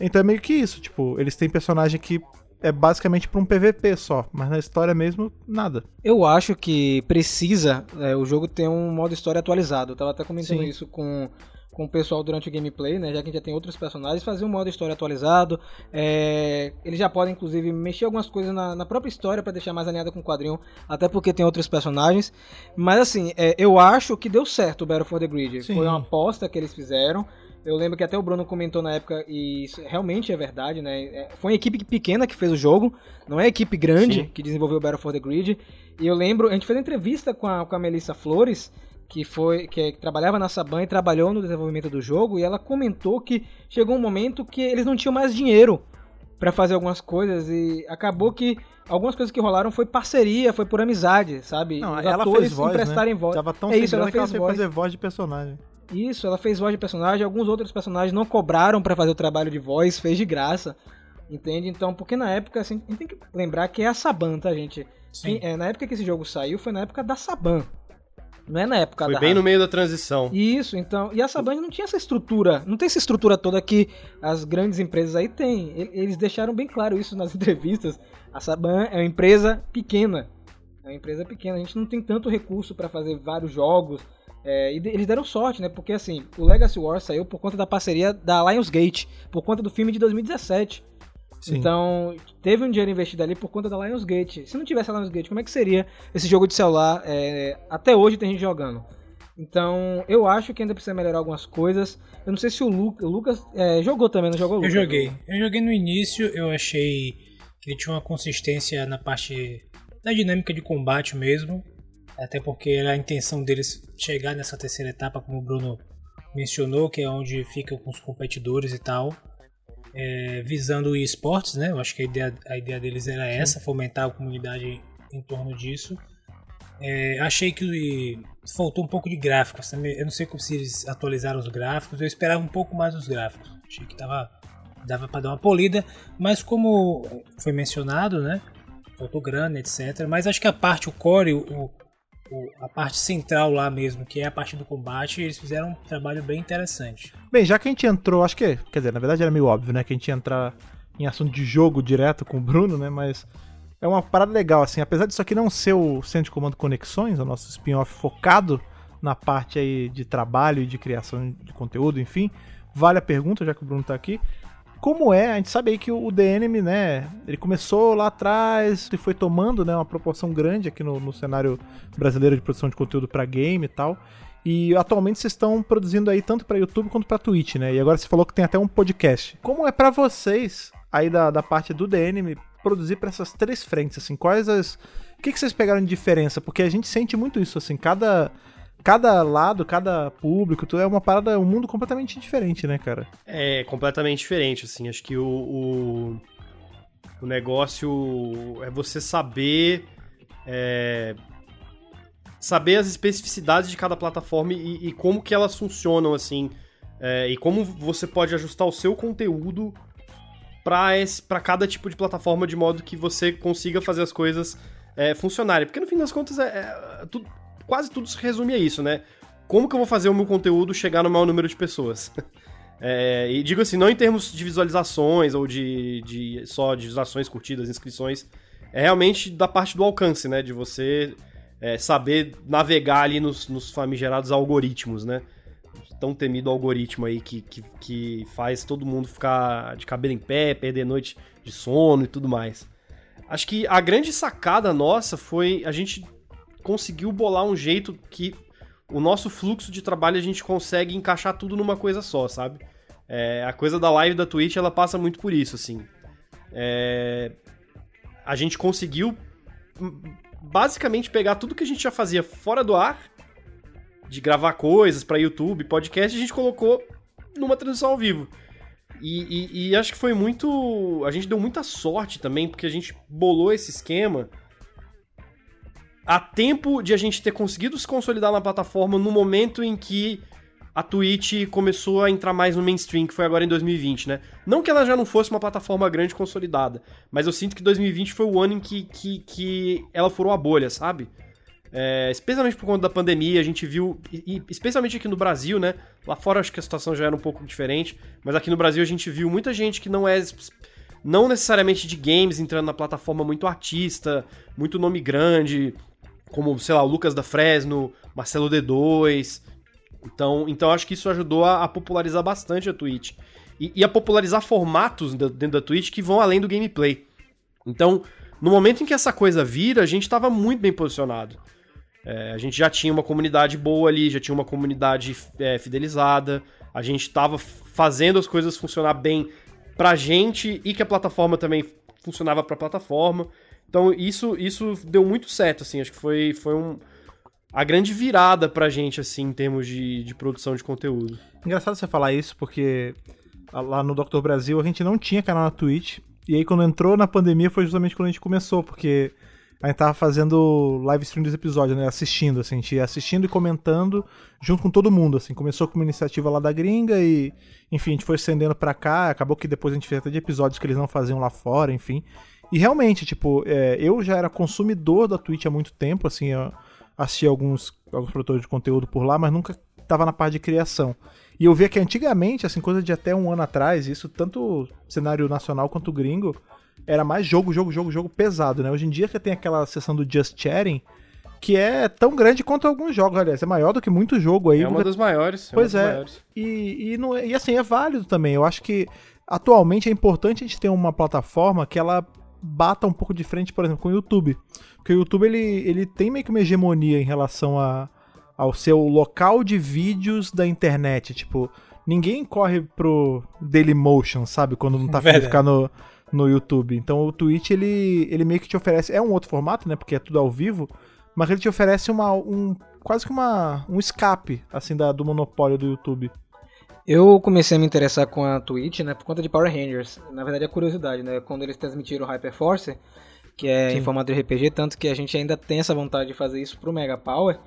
Então é meio que isso, tipo, eles têm personagem que é basicamente pra um PVP só, mas na história mesmo, nada. Eu acho que precisa é, o jogo ter um modo história atualizado. Eu tava até comentando Sim. isso com, com o pessoal durante o gameplay, né? Já que a gente já tem outros personagens, fazer um modo história atualizado. É, eles já podem, inclusive, mexer algumas coisas na, na própria história para deixar mais alinhada com o quadrinho, até porque tem outros personagens. Mas assim, é, eu acho que deu certo o Battle for the Grid. Sim. Foi uma aposta que eles fizeram. Eu lembro que até o Bruno comentou na época, e isso realmente é verdade, né? É, Foi uma equipe pequena que fez o jogo, não é a equipe grande Sim. que desenvolveu o Battle for the Grid. E eu lembro, a gente fez entrevista com a, com a Melissa Flores, que foi que, é- que trabalhava na Saban e trabalhou no desenvolvimento do jogo, e ela comentou que chegou um momento que eles não tinham mais dinheiro pra fazer algumas coisas e acabou que algumas coisas que rolaram foi parceria, foi por amizade, sabe? Não, Os ela atores fez voz, emprestarem né? voz. Tava tão É isso, ela grana que ela fez voz. fazer voz de personagem. Isso, ela fez voz de personagem, alguns outros personagens não cobraram pra fazer o trabalho de voz, fez de graça. Entende? Então, porque na época, assim, a gente tem que lembrar que é a Saban, tá, gente? Sim. É, na época que esse jogo saiu, foi na época da Saban. Não é na época Foi da bem Hasbro. no meio da transição. Isso, então. E a Saban não tinha essa estrutura. Não tem essa estrutura toda que as grandes empresas aí têm. Eles deixaram bem claro isso nas entrevistas. A Saban é uma empresa pequena. É uma empresa pequena. A gente não tem tanto recurso para fazer vários jogos. É, e eles deram sorte, né? Porque assim, o Legacy War saiu por conta da parceria da Lionsgate, por conta do filme de 2017. Sim. Então, teve um dinheiro investido ali por conta da Lionsgate. Se não tivesse a Lionsgate, como é que seria esse jogo de celular? É, até hoje tem gente jogando. Então, eu acho que ainda precisa melhorar algumas coisas. Eu não sei se o, Lu- o Lucas é, jogou também, não jogou, Eu Lucas? joguei. Eu joguei no início, eu achei que ele tinha uma consistência na parte na dinâmica de combate mesmo. Até porque era a intenção deles chegar nessa terceira etapa, como o Bruno mencionou, que é onde fica com os competidores e tal. É, visando o esportes, né? Eu acho que a ideia, a ideia deles era essa, fomentar a comunidade em torno disso. É, achei que faltou um pouco de gráficos. também. Eu não sei como se eles atualizaram os gráficos. Eu esperava um pouco mais os gráficos. Achei que tava, dava para dar uma polida. Mas como foi mencionado, né? Faltou grana, etc. Mas acho que a parte, o core, o- a parte central lá mesmo, que é a parte do combate, eles fizeram um trabalho bem interessante. Bem, já que a gente entrou, acho que, quer dizer, na verdade era meio óbvio, né, que a gente ia entrar em assunto de jogo direto com o Bruno, né, mas é uma parada legal, assim, apesar disso aqui não ser o Centro de Comando Conexões, o nosso spin-off focado na parte aí de trabalho e de criação de conteúdo, enfim, vale a pergunta, já que o Bruno tá aqui, como é, a gente sabe aí que o DNM, né, ele começou lá atrás e foi tomando, né, uma proporção grande aqui no, no cenário brasileiro de produção de conteúdo para game e tal, e atualmente vocês estão produzindo aí tanto pra YouTube quanto pra Twitch, né? E agora você falou que tem até um podcast. Como é pra vocês, aí da, da parte do DNM, produzir pra essas três frentes, assim? Quais as. O que, que vocês pegaram de diferença? Porque a gente sente muito isso, assim, cada. Cada lado, cada público, tudo é uma parada, um mundo completamente diferente, né, cara? É completamente diferente, assim. Acho que o, o, o negócio é você saber. é, saber as especificidades de cada plataforma e, e como que elas funcionam, assim. é, e como você pode ajustar o seu conteúdo para cada tipo de plataforma de modo que você consiga fazer as coisas é, funcionarem. Porque no fim das contas, é, é, tudo- quase tudo se resume a isso, né? Como que eu vou fazer o meu conteúdo chegar no maior número de pessoas? É, e digo assim, não em termos de visualizações ou de, de só de visualizações, curtidas, inscrições, é realmente da parte do alcance, né? De você é, saber navegar ali nos, nos famigerados algoritmos, né? Tão temido algoritmo aí que, que, que faz todo mundo ficar de cabelo em pé, perder noite de sono e tudo mais. Acho que a grande sacada nossa foi a gente conseguiu bolar um jeito que o nosso fluxo de trabalho a gente consegue encaixar tudo numa coisa só, sabe? É, a coisa da live da Twitch, ela passa muito por isso, assim. É, a gente conseguiu hum, basicamente pegar tudo que a gente já fazia fora do ar, de gravar coisas pra YouTube, podcast, a gente colocou numa transmissão ao vivo. E, e- e acho que foi muito. A gente deu muita sorte também, porque a gente bolou esse esquema a tempo de a gente ter conseguido se consolidar na plataforma no momento em que a Twitch começou a entrar mais no mainstream, que foi agora em 2020, né? Não que ela já não fosse uma plataforma grande consolidada, mas eu sinto que 2020 foi o ano em que, que, que ela furou a bolha, sabe? É, especialmente por conta da pandemia, a gente viu, e, especialmente aqui no Brasil, né? Lá fora acho que a situação já era um pouco diferente, mas aqui no Brasil a gente viu muita gente que não é não necessariamente de games entrando na plataforma muito artista, muito nome grande, como, sei lá, o Lucas da Fresno, Marcelo D2. Então, então acho que isso ajudou a, a popularizar bastante a Twitch. E, e a popularizar formatos dentro da Twitch que vão além do gameplay. Então, no momento em que essa coisa vira, a gente estava muito bem posicionado. É, a gente já tinha uma comunidade boa ali, já tinha uma comunidade é, fidelizada, a gente estava fazendo as coisas funcionar bem pra gente e que a plataforma também funcionava pra plataforma. Então isso, isso deu muito certo, assim, acho que foi, foi um, a grande virada pra gente, assim, em termos de, de produção de conteúdo. Engraçado você falar isso, porque lá no Dr. Brasil a gente não tinha canal na Twitch. E aí quando entrou na pandemia foi justamente quando a gente começou, porque a gente tava fazendo live stream dos episódios, né? Assistindo, assim, a gente ia assistindo e comentando junto com todo mundo, assim. Começou com uma iniciativa lá da gringa e, enfim, a gente foi estendendo pra cá. Acabou que depois a gente fez até de episódios que eles não faziam lá fora, enfim. E realmente, tipo, é, eu já era consumidor da Twitch há muito tempo, assim, eu assisti alguns, alguns produtores de conteúdo por lá, mas nunca tava na parte de criação. E eu via que antigamente, assim, coisa de até um ano atrás, isso tanto cenário nacional quanto gringo, era mais jogo, jogo, jogo, jogo pesado, né? Hoje em dia que tem aquela sessão do Just Chatting, que é tão grande quanto alguns jogos, aliás, é maior do que muito jogo aí. É uma das maiores. Pois uma das é. maiores. E, e, não é- e assim, é válido também. Eu acho que atualmente é importante a gente ter uma plataforma que ela bata um pouco de frente, por exemplo, com o YouTube. Porque o YouTube ele, ele tem meio que uma hegemonia em relação a, ao seu local de vídeos da internet. Tipo, ninguém corre pro Dailymotion, sabe? Quando não tá afim de ficar no, no YouTube. Então o Twitch, ele, ele meio que te oferece. É um outro formato, né? Porque é tudo ao vivo. Mas ele te oferece uma, um, quase que uma, um escape, assim, da, do monopólio do YouTube. Eu comecei a me interessar com a Twitch, né, por conta de Power Rangers. Na verdade, é curiosidade, né? Quando eles transmitiram o Hyperforce, que é Sim. em formato de RPG, tanto que a gente ainda tem essa vontade de fazer isso pro Mega Power.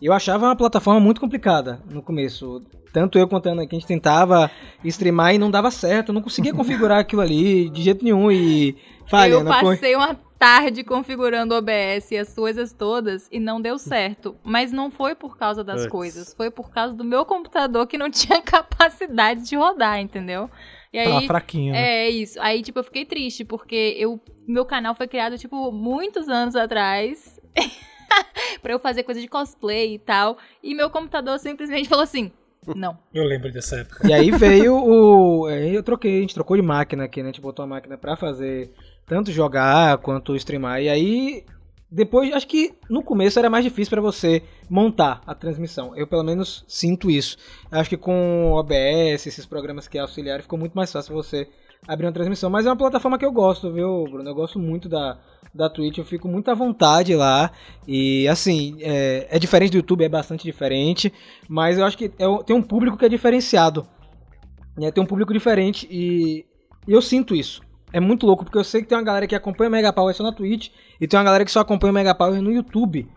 Eu achava uma plataforma muito complicada no começo. Tanto eu quanto a Ana, que a gente tentava streamar e não dava certo. Eu não conseguia configurar aquilo ali de jeito nenhum e falha. eu né? passei uma tarde configurando o OBS e as coisas todas e não deu certo. Mas não foi por causa das Puts. coisas, foi por causa do meu computador que não tinha capacidade de rodar, entendeu? E Tava aí, fraquinho, né? é isso. Aí, tipo, eu fiquei triste, porque eu, meu canal foi criado, tipo, muitos anos atrás. pra eu fazer coisa de cosplay e tal. E meu computador simplesmente falou assim: não. Eu lembro dessa época. E aí veio o. Aí eu troquei, a gente trocou de máquina aqui, né? A gente botou a máquina pra fazer tanto jogar quanto streamar. E aí, depois, acho que no começo era mais difícil pra você montar a transmissão. Eu pelo menos sinto isso. Acho que com o OBS, esses programas que auxiliaram, ficou muito mais fácil você abrir uma transmissão. Mas é uma plataforma que eu gosto, viu, Bruno? Eu gosto muito da, da Twitch, eu fico muito à vontade lá. E assim, é, é diferente do YouTube, é bastante diferente. Mas eu acho que é, tem um público que é diferenciado. né? Tem um público diferente e, e eu sinto isso. É muito louco, porque eu sei que tem uma galera que acompanha o Mega Power só na Twitch e tem uma galera que só acompanha o Mega Power no YouTube.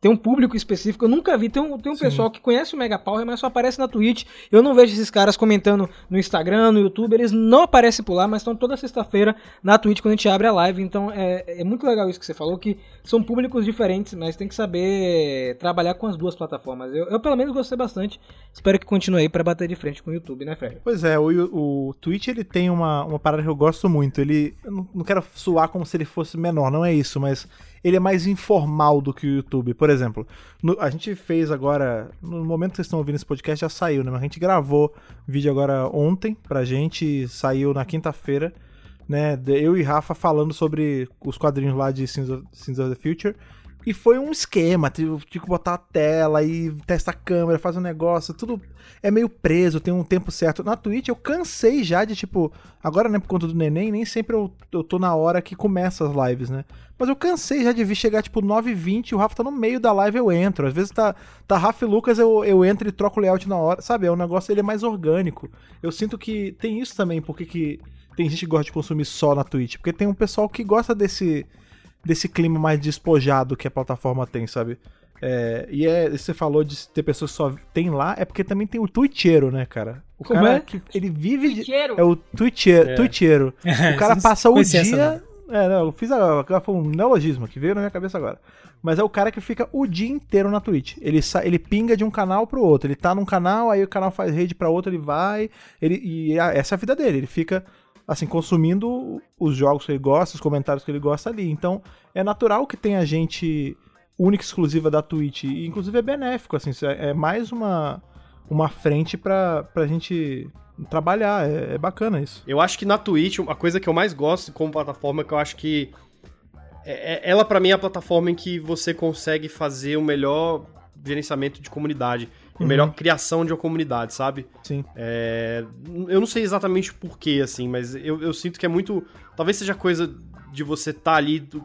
Tem um público específico, eu nunca vi. Tem um, tem um pessoal que conhece o Mega Power, mas só aparece na Twitch. Eu não vejo esses caras comentando no Instagram, no YouTube. Eles não aparecem por lá, mas estão toda sexta-feira na Twitch quando a gente abre a live. Então é, é muito legal isso que você falou, que são públicos diferentes, mas tem que saber trabalhar com as duas plataformas. Eu, eu pelo menos gostei bastante. Espero que continue aí pra bater de frente com o YouTube, né, Fred? Pois é, o, o Twitch ele tem uma, uma parada que eu gosto muito. Ele. Eu não, não quero suar como se ele fosse menor, não é isso, mas ele é mais informal do que o YouTube. Por exemplo, no- a gente fez agora. No momento que vocês estão ouvindo esse podcast já saiu, né? Mas a gente gravou vídeo agora ontem pra gente, saiu na quinta-feira, né? Eu e Rafa falando sobre os quadrinhos lá de Sins of, Sins of the Future. E foi um esquema, tive tive que botar a tela e testar a câmera, fazer um negócio, tudo é meio preso, tem um tempo certo. Na Twitch eu cansei já de, tipo, agora, né, por conta do neném, nem sempre eu, eu tô na hora que começa as lives, né? Mas eu cansei já de vir chegar, tipo, 9h20, o Rafa tá no meio da live, eu entro. Às vezes tá, tá Rafa e Lucas, eu, eu entro e troco o layout na hora, sabe? É um negócio, ele é mais orgânico. Eu sinto que tem isso também, porque que tem gente que gosta de consumir só na Twitch, porque tem um pessoal que gosta desse desse clima mais despojado que a plataforma tem, sabe? É, e é, você falou de ter pessoas que só tem lá, é porque também tem o twitcheiro, né, cara? O Como cara é? que ele vive de, é o twitcheiro, É. twitcheiro. O cara passa o dia, é, não, eu fiz agora, agora foi um neologismo que veio na minha cabeça agora. Mas é o cara que fica o dia inteiro na Twitch. Ele, sa- ele pinga de um canal pro outro. Ele tá num canal, aí o canal faz rede pra outro, ele vai. Ele, e essa é a vida dele. Ele fica, assim, consumindo os jogos que ele gosta, os comentários que ele gosta ali. Então, é natural que tenha gente única e exclusiva da Twitch. E, inclusive, é benéfico, assim. É é mais uma, uma frente pra, pra gente trabalhar. É, é bacana isso. Eu acho que na Twitch, a coisa que eu mais gosto como plataforma, que eu acho que. é- é- ela, pra mim, é a plataforma em que você consegue fazer o melhor gerenciamento de comunidade. Uhum. melhor criação de uma comunidade, sabe? Sim. É, eu não sei exatamente porquê, assim, mas eu, eu sinto que é muito. Talvez seja coisa de você estar ali do-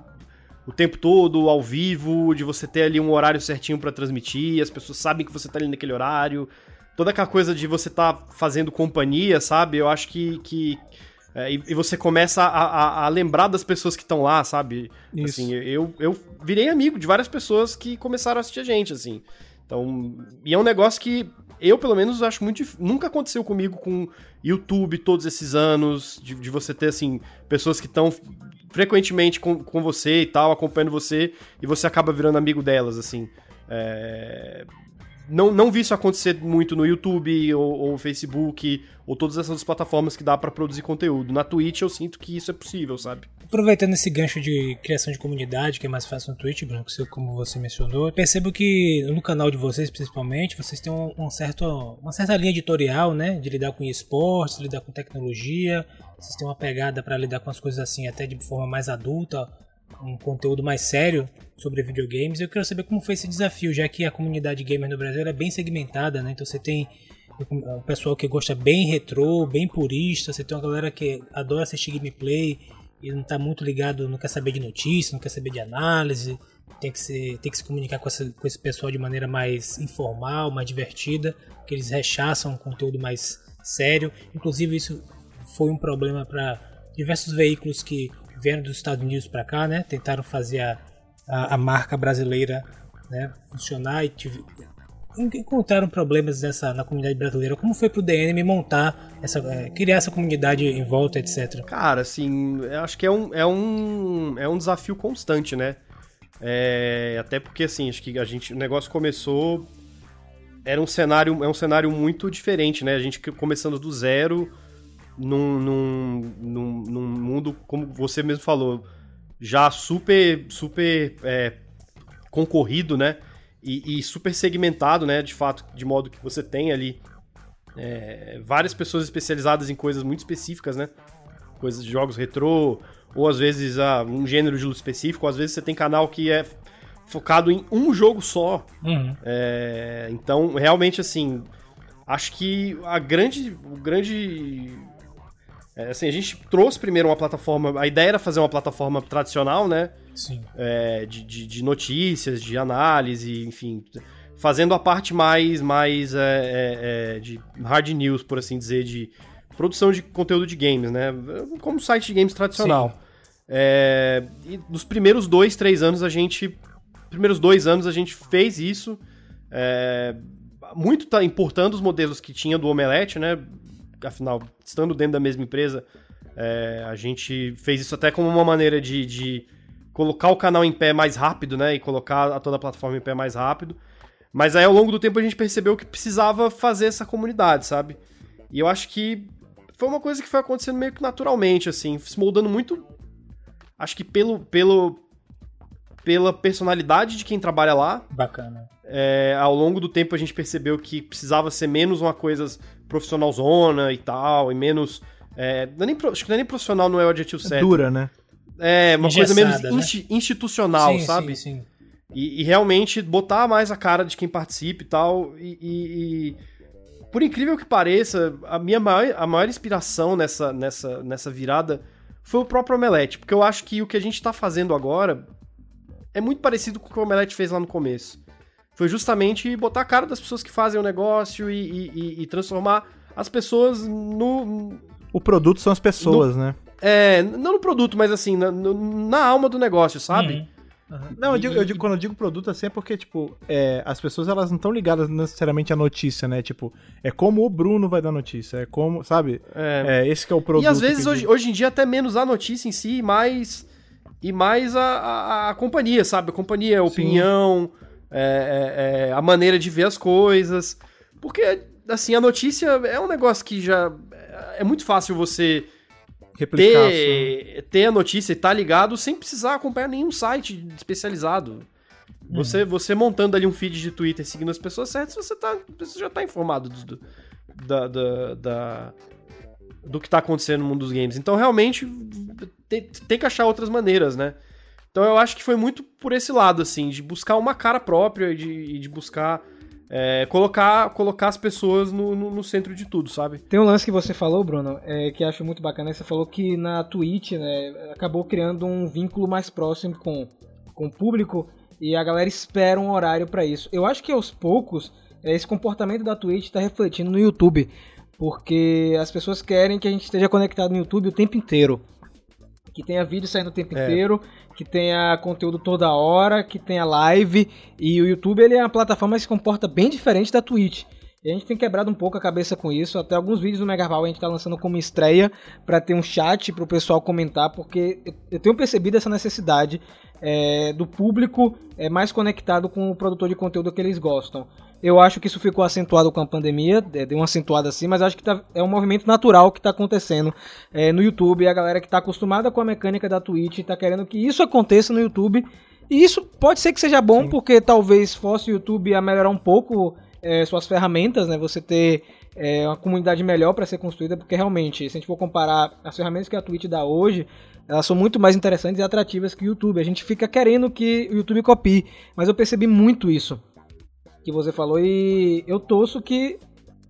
o tempo todo, ao vivo, de você ter ali um horário certinho pra transmitir, as pessoas sabem que você tá ali naquele horário. Toda aquela coisa de você tá fazendo companhia, sabe? Eu acho que. que é, e, e você começa a, a- a lembrar das pessoas que estão lá, sabe? Isso. Assim, eu, eu virei amigo de várias pessoas que começaram a assistir a gente, assim. Então, e é um negócio que eu, pelo menos, acho muito. dif- Nunca aconteceu comigo com YouTube todos esses anos, de, de você ter, assim, pessoas que estão frequentemente com, com você e tal, acompanhando você, e você acaba virando amigo delas, assim. É, Não, não vi isso acontecer muito no YouTube ou, ou Facebook ou todas essas plataformas que dá pra produzir conteúdo. Na Twitch eu sinto que isso é possível, sabe? Aproveitando esse gancho de criação de comunidade, que é mais fácil no Twitch, você- como você mencionou, percebo que no canal de vocês, principalmente, vocês têm um, um certo, uma certa linha editorial, né? De lidar com esportes, lidar com tecnologia, vocês têm uma pegada para lidar com as coisas assim, até de forma mais adulta, um conteúdo mais sério sobre videogames. Eu quero saber como foi esse desafio, já que a comunidade gamer no Brasil é bem segmentada, né? Então você tem o pessoal que gosta bem retrô, bem purista, você tem uma galera que adora assistir gameplay e não tá muito ligado, não quer saber de notícia, não quer saber de análise, tem que, ser, tem que se comunicar com, essa, com esse pessoal de maneira mais informal, mais divertida, que eles rechaçam um conteúdo mais sério. Inclusive, isso foi um problema para diversos veículos que vieram dos Estados Unidos para cá, né? Tentaram fazer a, a, a marca brasileira né, funcionar e tive, encontraram problemas nessa, na comunidade brasileira. Como foi pro DNM montar, essa, é, criar essa comunidade em volta, etc. Cara, assim, eu acho que é um, é um, é um desafio constante, né? É, até porque, assim, acho que a gente, o negócio começou. Era um cenário, é um cenário muito diferente, né? A gente começando do zero num, num, num, num mundo, como você mesmo falou, já super, super é, concorrido, né? E, e super segmentado, né? De fato, de modo que você tem ali é, várias pessoas especializadas em coisas muito específicas, né? Coisas de jogos retrô, ou às vezes ah, um gênero de luta específico, ou às vezes você tem canal que é focado em um jogo só. Uhum. É, então, realmente, assim, acho que a grande, o grande, é, assim, a gente trouxe primeiro uma plataforma, a ideia era fazer uma plataforma tradicional, né, Sim. é, de, de, de notícias, de análise, enfim, fazendo a parte mais, mais é, é, é, de hard news, por assim dizer, de produção de conteúdo de games, né, como site de games tradicional. É, e nos primeiros dois, três anos a gente. Primeiros dois anos a gente fez isso. muito tá importando os modelos que tinha do Omelete, né? Afinal, estando dentro da mesma empresa, é, a gente fez isso até como uma maneira de, de colocar o canal em pé mais rápido, né? E colocar a toda a plataforma em pé mais rápido. Mas aí ao longo do tempo a gente percebeu que precisava fazer essa comunidade, sabe? E eu acho que foi uma coisa que foi acontecendo meio que naturalmente, assim, se moldando muito. Acho que pelo, pelo, pela personalidade de quem trabalha lá. Bacana. É, ao longo do tempo a gente percebeu que precisava ser menos uma coisa profissional zona e tal, e menos. É, não é nem, acho que não é nem profissional, não é o adjetivo É certo. dura, né? É, uma coisa menos Engessada, né? insti- institucional, sim, sabe? Sim, sim. E, e realmente botar mais a cara de quem participa e tal. E, e- e, por incrível que pareça, a minha maior, a maior inspiração nessa, nessa, nessa virada foi o próprio Omelete. Porque eu acho que o que a gente tá fazendo agora é muito parecido com o que o Omelete fez lá no começo. Foi justamente botar a cara das pessoas que fazem o negócio e, e- e- e transformar as pessoas no, O produto são as pessoas, né? é, não no produto, mas assim, na, no- na alma do negócio, sabe? Uhum. Não, eu digo, eu digo- quando eu digo produto assim é porque, tipo, é, as pessoas elas não estão ligadas necessariamente à notícia, né? Tipo, é como o Bruno vai dar notícia, é como, sabe? É. É, esse que é o produto. E às vezes hoje, hoje em dia até menos a notícia em si, e mais e mais a, a, a companhia, sabe? A companhia, a opinião, é, é, é, a maneira de ver as coisas. Porque, assim, a notícia é um negócio que já. É muito fácil você replicar. ter, ter a notícia e estar ligado sem precisar acompanhar nenhum site especializado. Você, você montando ali um feed de Twitter seguindo as pessoas certas, você, tá, você já tá informado do, do- da, da, da- do que tá acontecendo no mundo dos games. Então, realmente, tem, tem que achar outras maneiras, né? Então, eu acho que foi muito por esse lado, assim, de buscar uma cara própria e de, de buscar é, colocar, colocar as pessoas no, no, no centro de tudo, sabe? Tem um lance que você falou, Bruno, é, que acho muito bacana. Você falou que na Twitch, né, acabou criando um vínculo mais próximo com, com o público e a galera espera um horário pra isso. Eu acho que aos poucos é, esse comportamento da Twitch está refletindo no YouTube, porque as pessoas querem que a gente esteja conectado no YouTube o tempo inteiro. Que tenha vídeo saindo o tempo É. inteiro, que tenha conteúdo toda hora, que tenha live. E o YouTube ele é uma plataforma que se comporta bem diferente da Twitch. E a gente tem quebrado um pouco a cabeça com isso. Até alguns vídeos do Megaval a gente tá lançando como estreia para ter um chat pro pessoal comentar, porque eu- eu tenho percebido essa necessidade é, do público é, mais conectado com o produtor de conteúdo que eles gostam. Eu acho que isso ficou acentuado com a pandemia, é, deu uma acentuada assim, mas acho que tá- é um movimento natural que está acontecendo é, no YouTube. A galera que está acostumada com a mecânica da Twitch está querendo que isso aconteça no YouTube. E isso pode ser que seja bom, porque talvez fosse o YouTube a melhorar um pouco é, suas ferramentas, né? Você ter é, uma comunidade melhor para ser construída, porque realmente, se a gente for comparar as ferramentas que a Twitch dá hoje, elas são muito mais interessantes e atrativas que o YouTube. A gente fica querendo que o YouTube copie, mas eu percebi muito isso que você falou e eu torço que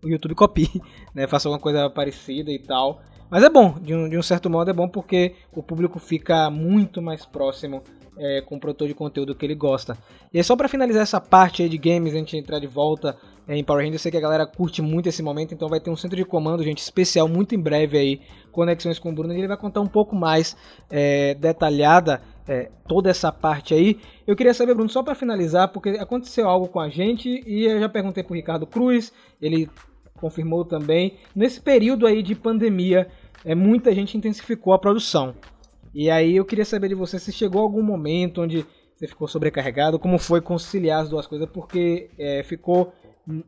o YouTube copie, né? Faça alguma coisa parecida e tal. Mas é bom, de um, de um certo modo é bom porque o público fica muito mais próximo é, com o produtor de conteúdo que ele gosta. E aí, só pra finalizar essa parte de games, a gente entrar de volta é, em Power Rangers, eu sei que a galera curte muito esse momento, então vai ter um centro de comando, gente, especial, muito em breve aí, conexões com o Bruno, e ele vai contar um pouco mais é, detalhada é, toda essa parte aí. Eu queria saber, Bruno, só pra finalizar, porque aconteceu algo com a gente, e eu já perguntei pro Ricardo Cruz, ele confirmou também, nesse período aí de pandemia, é, muita gente intensificou a produção. E aí eu queria saber de você se chegou algum momento onde você ficou sobrecarregado, como foi conciliar as duas coisas, porque é, ficou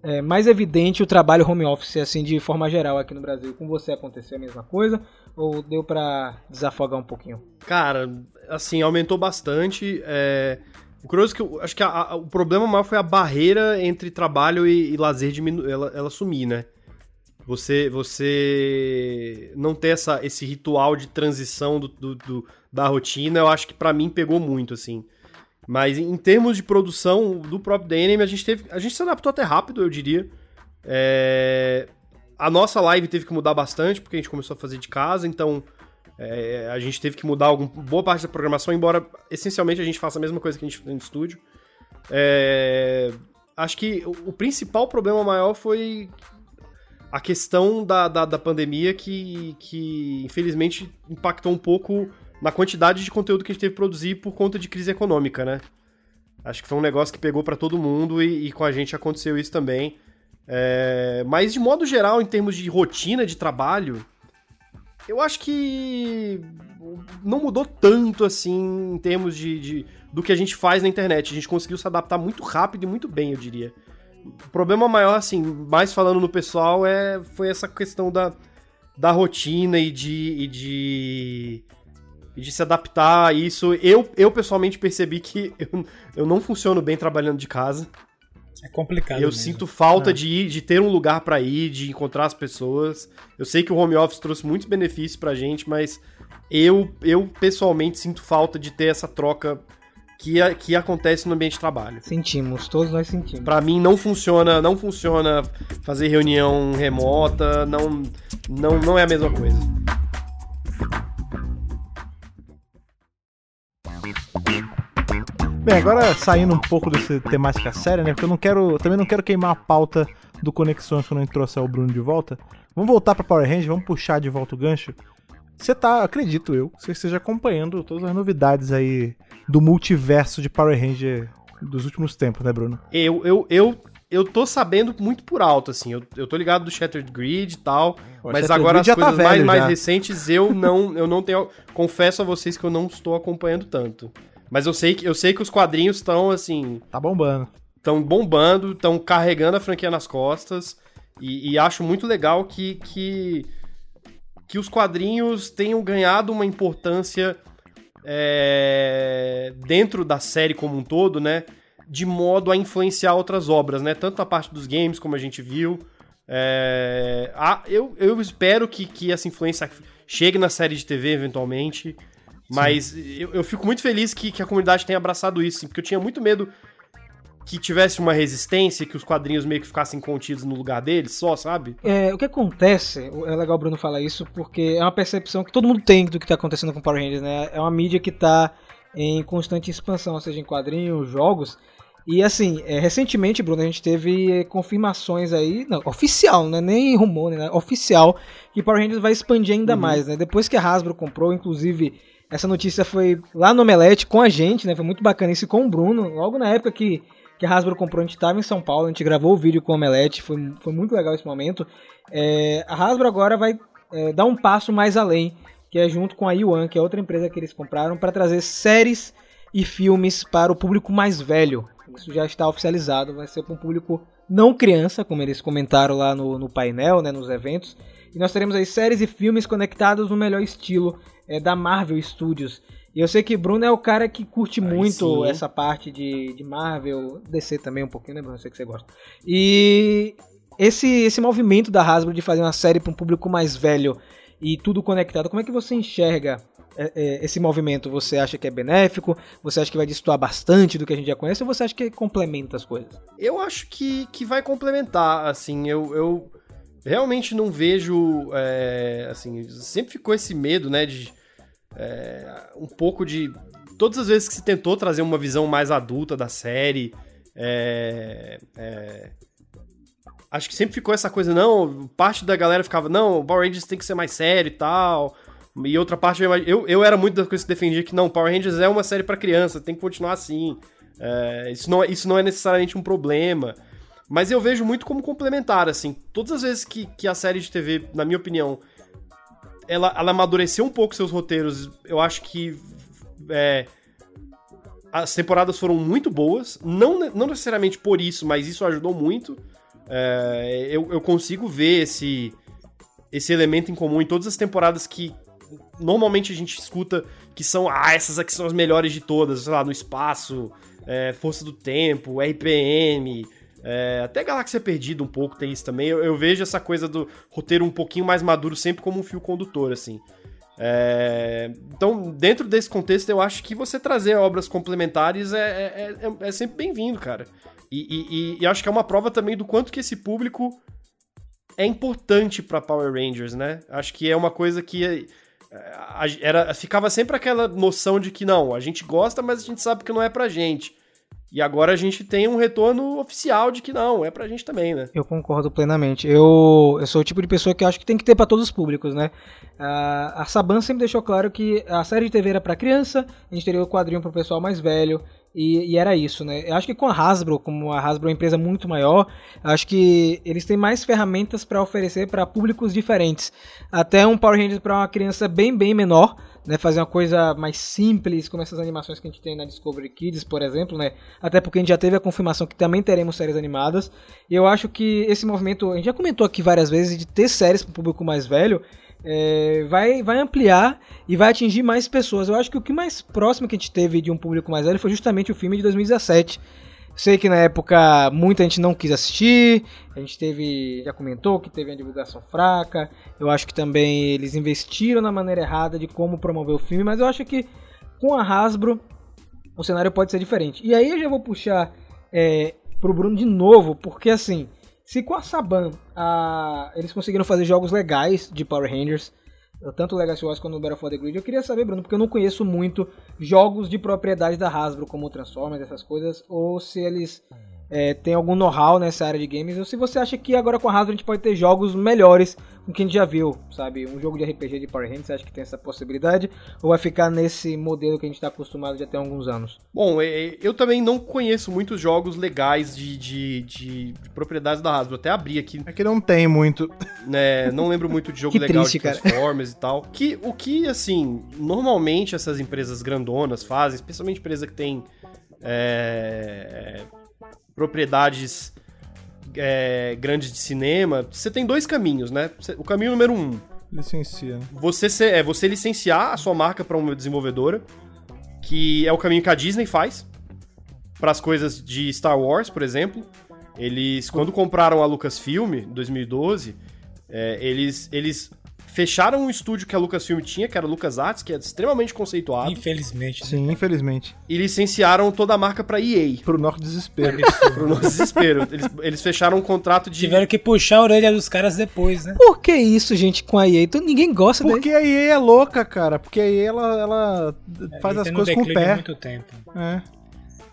é, mais evidente o trabalho home office assim de forma geral aqui no Brasil. Com você aconteceu a mesma coisa ou deu pra desafogar um pouquinho? Cara, assim, aumentou bastante. É... O curioso é que eu acho que a- a- o problema maior foi a barreira entre trabalho e, e lazer diminu... ela, ela sumir, né? Você, você não ter essa, esse ritual de transição do, do- do- da rotina, eu acho que pra mim pegou muito, assim. Mas em termos de produção do próprio DNM, a gente teve. A gente se adaptou até rápido, eu diria. É, a nossa live teve que mudar bastante, porque a gente começou a fazer de casa, então é, a gente teve que mudar algum, boa parte da programação, embora essencialmente a gente faça a mesma coisa que a gente fez no estúdio. É, acho que o, o principal problema maior foi a questão da, da, da pandemia que, que infelizmente impactou um pouco na quantidade de conteúdo que a gente teve que produzir por conta de crise econômica, né? Acho que foi um negócio que pegou pra todo mundo e, e com a gente aconteceu isso também. É, mas de modo geral, em termos de rotina de trabalho, eu acho que não mudou tanto assim em termos de, de- do que a gente faz na internet. A gente conseguiu se adaptar muito rápido e muito bem, eu diria. O problema maior, assim, mais falando no pessoal, é, foi essa questão da, da rotina e de, e de, de se adaptar a isso. Eu, eu pessoalmente percebi que eu, eu não funciono bem trabalhando de casa. É complicado. Eu mesmo. sinto falta É. de ir, de ter um lugar pra ir, de encontrar as pessoas. Eu sei que o home office trouxe muitos benefícios pra gente, mas eu, eu pessoalmente sinto falta de ter essa troca que, a- que acontece no ambiente de trabalho. Sentimos, todos nós sentimos. Pra mim não funciona, não funciona fazer reunião remota, não não não é a mesma coisa. Bem, agora saindo um pouco dessa temática séria, né? Porque eu não quero, também não quero queimar a pauta do Conexões quando a gente trouxer o Bruno de volta. Vamos voltar pra Power Rangers, vamos puxar de volta o gancho. Você tá, acredito eu, que você esteja acompanhando todas as novidades aí do multiverso de Power Ranger dos últimos tempos, né, Bruno? Eu eu eu eu tô sabendo muito por alto, assim. Eu, eu tô ligado do Shattered Grid e tal. O mas Shattered agora as Grid já tá coisas mais, velho mais já. recentes eu não, eu não tenho. Confesso a vocês que eu não estou acompanhando tanto. Mas eu sei que, eu sei que os quadrinhos estão, assim, Tá bombando. estão bombando, estão carregando a franquia nas costas. E, e acho muito legal que, que, que os quadrinhos tenham ganhado uma importância é, dentro da série como um todo, né? De modo a influenciar outras obras, né? Tanto a parte dos games, como a gente viu. É, ah, eu, eu espero que, que essa influência chegue na série de TV eventualmente. Mas eu, eu fico muito feliz que, que a comunidade tenha abraçado isso, sim, porque eu tinha muito medo que tivesse uma resistência, que os quadrinhos meio que ficassem contidos no lugar deles só, sabe? É, o que acontece, é legal o Bruno falar isso, porque é uma percepção que todo mundo tem do que está acontecendo com Power Rangers, né? É uma mídia que está em constante expansão, seja em quadrinhos, jogos. E assim, é, recentemente, Bruno, a gente teve é, confirmações aí, não, oficial, né? Nem rumor, né? Oficial, que Power Rangers vai expandir ainda mais, né? Depois que a Hasbro comprou, inclusive, essa notícia foi lá no Omelete com a gente, né? Foi muito bacana isso com o Bruno, logo na época que que a Hasbro comprou, a gente estava em São Paulo, a gente gravou o vídeo com o Omelete, foi, foi muito legal esse momento. É, a Hasbro agora vai é, dar um passo mais além, que é junto com a Yuan, que é outra empresa que eles compraram, para trazer séries e filmes para o público mais velho. Isso já está oficializado, vai ser para um público não criança, como eles comentaram lá no, no painel, né, nos eventos. E nós teremos aí séries e filmes conectados no melhor estilo é, da Marvel Studios. E eu sei que Bruno é o cara que curte Aí muito sim. essa parte de, de Marvel, DC também um pouquinho, né, Bruno? Eu sei que você gosta. E esse, esse movimento da Hasbro de fazer uma série para um público mais velho e tudo conectado, como é que você enxerga é, é, esse movimento? Você acha que é benéfico? Você acha que vai destoar bastante do que a gente já conhece? Ou você acha que complementa as coisas? Eu acho que, que vai complementar, assim, eu, eu, realmente não vejo. é, assim, sempre ficou esse medo, né? De. é, um pouco de. Todas as vezes que se tentou trazer uma visão mais adulta da série. é, é, acho que sempre ficou essa coisa, não. Parte da galera ficava, não, o Power Rangers tem que ser mais sério e tal. E outra parte, eu, eu, era muito das coisas que defendia que não, Power Rangers é uma série pra criança, tem que continuar assim. É, isso, não, é- isso não é necessariamente um problema. Mas eu vejo muito como complementar, assim. Todas as vezes que, que a série de TV, na minha opinião, ela, ela amadureceu um pouco seus roteiros, eu acho que é, as temporadas foram muito boas. Não, não necessariamente por isso, mas isso ajudou muito. É, eu, eu consigo ver esse, esse elemento em comum em todas as temporadas que normalmente a gente escuta que são, ah, essas aqui são as melhores de todas, sei lá, no espaço, é, Força do Tempo, RPM, é, até Galáxia Perdida um pouco tem isso também. Eu, eu vejo essa coisa do roteiro um pouquinho mais maduro sempre como um fio condutor, assim. É, então, dentro desse contexto, eu acho que você trazer obras complementares é, é, é- é sempre bem-vindo, cara. E, e- e- acho que é uma prova também do quanto que esse público é importante pra Power Rangers, né? Acho que é uma coisa que é, era, ficava sempre aquela noção de que não, a gente gosta, mas a gente sabe que não é pra gente. E agora a gente tem um retorno oficial de que não, é pra gente também, né? Eu concordo plenamente. Eu, eu sou o tipo de pessoa que acho que tem que ter pra todos os públicos, né? Ah, a Saban sempre deixou claro que a série de TV era pra criança, a gente teria o quadrinho pro pessoal mais velho, e, e era isso, né? Eu acho que com a Hasbro, como a Hasbro é uma empresa muito maior, acho que eles têm mais ferramentas pra oferecer pra públicos diferentes. Até um Power Rangers pra uma criança bem, bem menor, né? Fazer uma coisa mais simples, como essas animações que a gente tem na Discovery Kids, por exemplo, né? Até porque a gente já teve a confirmação que também teremos séries animadas. E eu acho que esse movimento, a gente já comentou aqui várias vezes, de ter séries para o público mais velho, é, vai, vai ampliar e vai atingir mais pessoas. Eu acho que o que mais próximo que a gente teve de um público mais velho foi justamente o filme de 2017. Sei que na época muita gente não quis assistir, a gente teve, já comentou que teve uma divulgação fraca. Eu acho que também eles investiram na maneira errada de como promover o filme, mas eu acho que com a Hasbro o cenário pode ser diferente. E aí eu já vou puxar é, pro Bruno de novo, porque assim, se com a Saban a- eles conseguiram fazer jogos legais de Power Rangers, tanto o Legacy Wars quanto o Battle for the Grid, eu queria saber, Bruno, porque eu não conheço muito jogos de propriedade da Hasbro, como Transformers, essas coisas, ou se eles é, têm algum know-how nessa área de games, ou se você acha que agora com a Hasbro a gente pode ter jogos melhores do que a gente já viu, sabe? Um jogo de RPG de Power Rangers, você acha que tem essa possibilidade? Ou vai ficar nesse modelo que a gente está acostumado já tem alguns anos? Bom, é, eu também não conheço muitos jogos legais de, de, de- de propriedades da Hasbro. Até abri aqui, É que não tem muito. né? Não lembro muito de jogo Que legal triste, de cara. Transformers e tal. Que, o que, assim, normalmente essas empresas grandonas fazem, especialmente empresa que tem é, propriedades é, grandes de cinema, você tem dois caminhos, né? O caminho número um, Licencia. né? você, ser- é você licenciar a sua marca para uma desenvolvedora, que é o caminho que a Disney faz para as coisas de Star Wars, por exemplo. Eles, quando compraram a Lucasfilm, em 2012, é, eles, eles fecharam um estúdio que a Lucasfilm tinha, que era o LucasArts, que é extremamente conceituado, Infelizmente. né? Sim, infelizmente. e licenciaram toda a marca para EA. Pro nosso desespero. Pro nosso desespero. Eles, eles fecharam um contrato de. Tiveram que puxar a orelha dos caras depois, né? Por que isso, gente, com a EA? Então, ninguém gosta Porque a EA é louca, cara. Porque a EA, ela, ela faz Ele as coisas com o pé. muito tempo. É.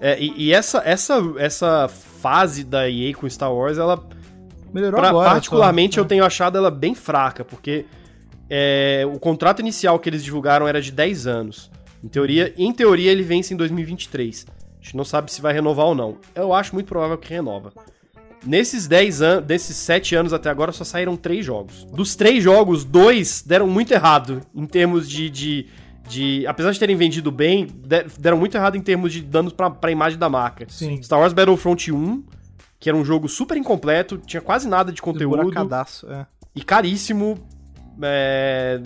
É, e e essa, essa, essa fase da EA com Star Wars, ela Melhorou Pra- agora. particularmente, só. eu tenho achado ela bem fraca, porque é, o contrato inicial que eles divulgaram era de 10 anos. Em teoria, em teoria, ele vence em 2023. A gente não sabe se vai renovar ou não. Eu acho muito provável que renova. Nesses 10 anos, desses 7 anos até agora, só saíram 3 jogos. Dos 3 jogos, dois deram muito errado em termos de. de, de- apesar de terem vendido bem, de- deram muito errado em termos de danos pra, pra imagem da marca. Sim. Star Wars Battlefront 1, que era um jogo super incompleto, tinha quase nada de conteúdo é. e caríssimo. É,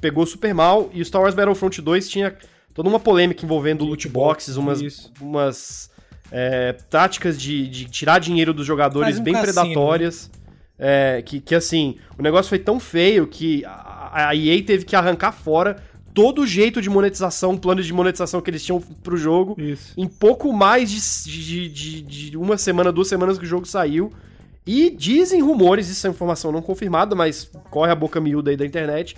pegou super mal. E o Star Wars Battlefront 2 tinha toda uma polêmica envolvendo loot boxes, umas, Isso. umas é, táticas de, de tirar dinheiro dos jogadores um bem cassino, predatórias. é, que, que assim, o negócio foi tão feio que a, a EA teve que arrancar fora todo o jeito de monetização, plano de monetização que eles tinham pro jogo Isso. em pouco mais de, de, de, de uma semana, duas semanas que o jogo saiu. E dizem rumores, isso é informação não confirmada, mas corre a boca miúda aí da internet,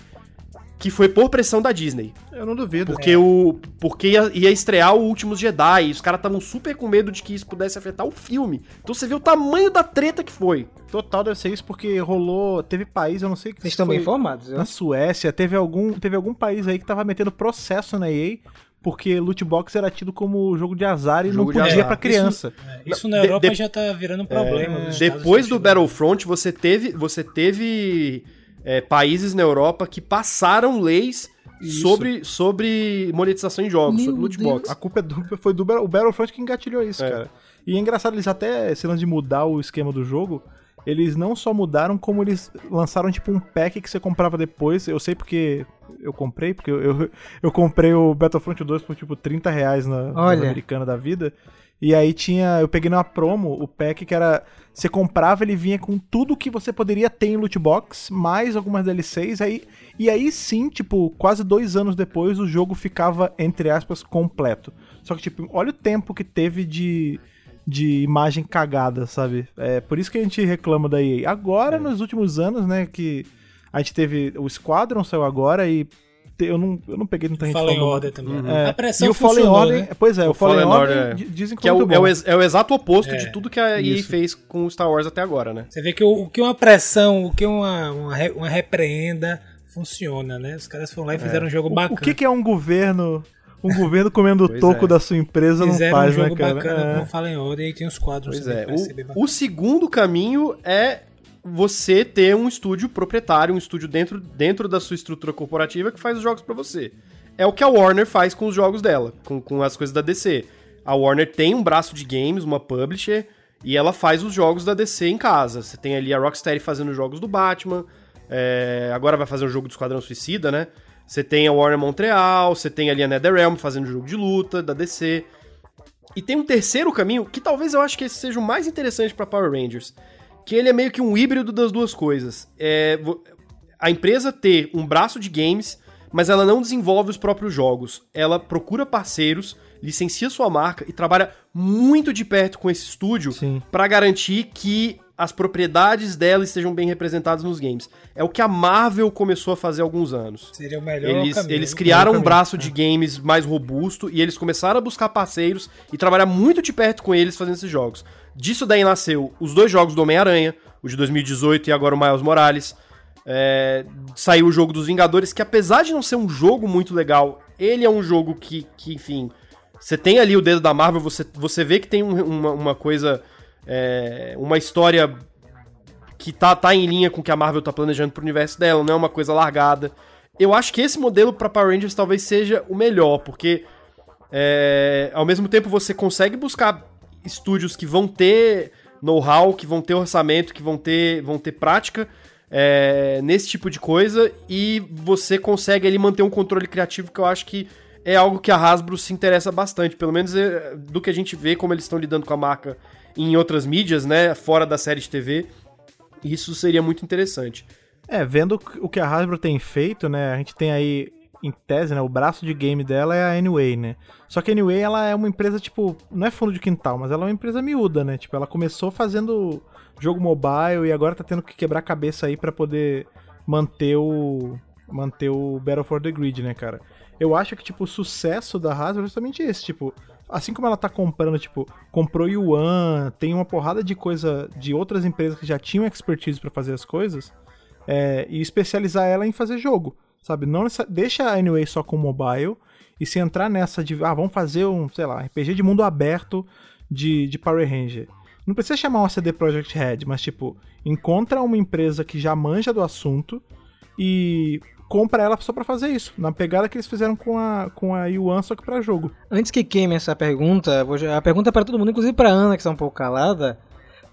que foi por pressão da Disney. Eu não duvido. Porque, o, porque ia, ia estrear o Últimos Jedi, e os caras estavam super com medo de que isso pudesse afetar o filme. Então você vê o tamanho da treta que foi. Total deve ser isso, porque rolou. Teve país, eu não sei que Vocês estão bem informados? Na Suécia, teve algum, teve algum país aí que tava metendo processo na EA, porque loot box era tido como jogo de azar e Jogo não podia pra criança. É, isso na De- Europa de- já tá virando um problema. Estados Depois do. Battlefront, você teve, você teve é, países na Europa que passaram leis Isso. sobre, sobre monetização em jogos, Meu sobre loot Deus. box. A culpa é do, foi do Battlefront que engatilhou isso, É. cara. E é engraçado, eles até, lance de mudar o esquema do jogo, eles não só mudaram, como eles lançaram, tipo, um pack que você comprava depois. Eu sei porque eu comprei, porque eu, eu, eu comprei o Battlefront 2 por, tipo, 30 reais na, na Olha. americana da vida. E aí tinha, eu peguei numa promo o pack que era, você comprava, ele vinha com tudo que você poderia ter em loot box, mais algumas DLCs, aí, e aí sim, tipo, quase dois anos depois o jogo ficava, entre aspas, completo. Só que, tipo, olha o tempo que teve de, de imagem cagada, sabe? É por isso que a gente reclama da EA. Agora, nos últimos anos, né, que a gente teve, o Squadron saiu agora e te- eu não, eu não peguei muita gente Fallen falando- Order também. É, A pressão e o Fallen Order, né? pois é, o, O Fallen, Fallen Order, Order, di- dizem que, Que é o, é, o é o exato oposto É, de tudo que a EA isso. fez com o Star Wars até agora, né? Você vê que o, o que uma pressão, o que uma, uma, uma repreenda funciona, né? Os caras foram lá e fizeram um jogo O- bacana. O que, que é um governo, um governo comendo o toco é. da sua empresa não Fizeram faz, um jogo né, cara? bacana É. com o Fallen Order e tem os quadros Pois é. O, bacana. o segundo caminho é você ter um estúdio proprietário, um estúdio dentro, dentro da sua estrutura corporativa que faz os jogos pra você. É o que a Warner faz com os jogos dela, com, com as coisas da DC. A Warner tem um braço de games, uma publisher, e ela faz os jogos da DC em casa. Você tem ali a Rocksteady fazendo os jogos do Batman, é, agora vai fazer o jogo do Esquadrão Suicida, né? Você tem a Warner Montreal, você tem ali a NetherRealm fazendo jogo de luta da DC. E tem um terceiro caminho, que talvez eu acho que esse seja o mais interessante pra Power Rangers, que ele é meio que um híbrido das duas coisas. É a empresa ter um braço de games, mas ela não desenvolve os próprios jogos. Ela procura parceiros, licencia sua marca e trabalha muito de perto com esse estúdio pra garantir que as propriedades dela estejam bem representadas nos games. É o que a Marvel começou a fazer há alguns anos. Seria o melhor Eles, caminho. eles criaram um braço de games mais robusto e eles começaram a buscar parceiros e trabalhar muito de perto com eles fazendo esses jogos. Disso daí nasceu os dois jogos do Homem-Aranha, o de 2018 e agora o Miles Morales. É, saiu o jogo dos Vingadores, que apesar de não ser um jogo muito legal, ele é um jogo que, que enfim, você tem ali o dedo da Marvel, você, você vê que tem um- uma, uma coisa, é, uma história que tá, tá em linha com o que a Marvel tá planejando pro universo dela, não é uma coisa largada. Eu acho que esse modelo pra Power Rangers talvez seja o melhor, porque é, ao mesmo tempo você consegue buscar estúdios que vão ter know-how, que vão ter orçamento, que vão ter, vão ter prática é, nesse tipo de coisa, e você consegue ali manter um controle criativo que eu acho que é algo que a Hasbro se interessa bastante, pelo menos é, do que a gente vê como eles estão lidando com a marca em outras mídias, né, fora da série de TV. Isso seria muito interessante. É, vendo o que a Hasbro tem feito, né? A gente tem aí, em tese, né? O braço de game dela é a Anyway, né? Só que a Anyway, ela é uma empresa, tipo, não é fundo de quintal, mas ela é uma empresa miúda, né? Tipo, ela começou fazendo jogo mobile e agora tá tendo que quebrar cabeça aí pra poder manter o manter o Battle for the Grid, né, cara? Eu acho que, tipo, o sucesso da Hasbro é justamente esse, tipo, assim como ela tá comprando, tipo, comprou Yuan, tem uma porrada de coisa de outras empresas que já tinham expertise pra fazer as coisas, é, e especializar ela em fazer jogo, sabe? Não necessa- deixa a Anyway só com mobile e se entrar nessa de, ah, vamos fazer um, sei lá, RPG de mundo aberto de, de Power Ranger. Não precisa chamar uma CD Projekt Red, mas tipo, encontra uma empresa que já manja do assunto e compra ela só pra fazer isso, na pegada que eles fizeram com a com a Yuan só que pra jogo. Antes que queime essa pergunta, a pergunta é para todo mundo, inclusive para Ana, que está um pouco calada.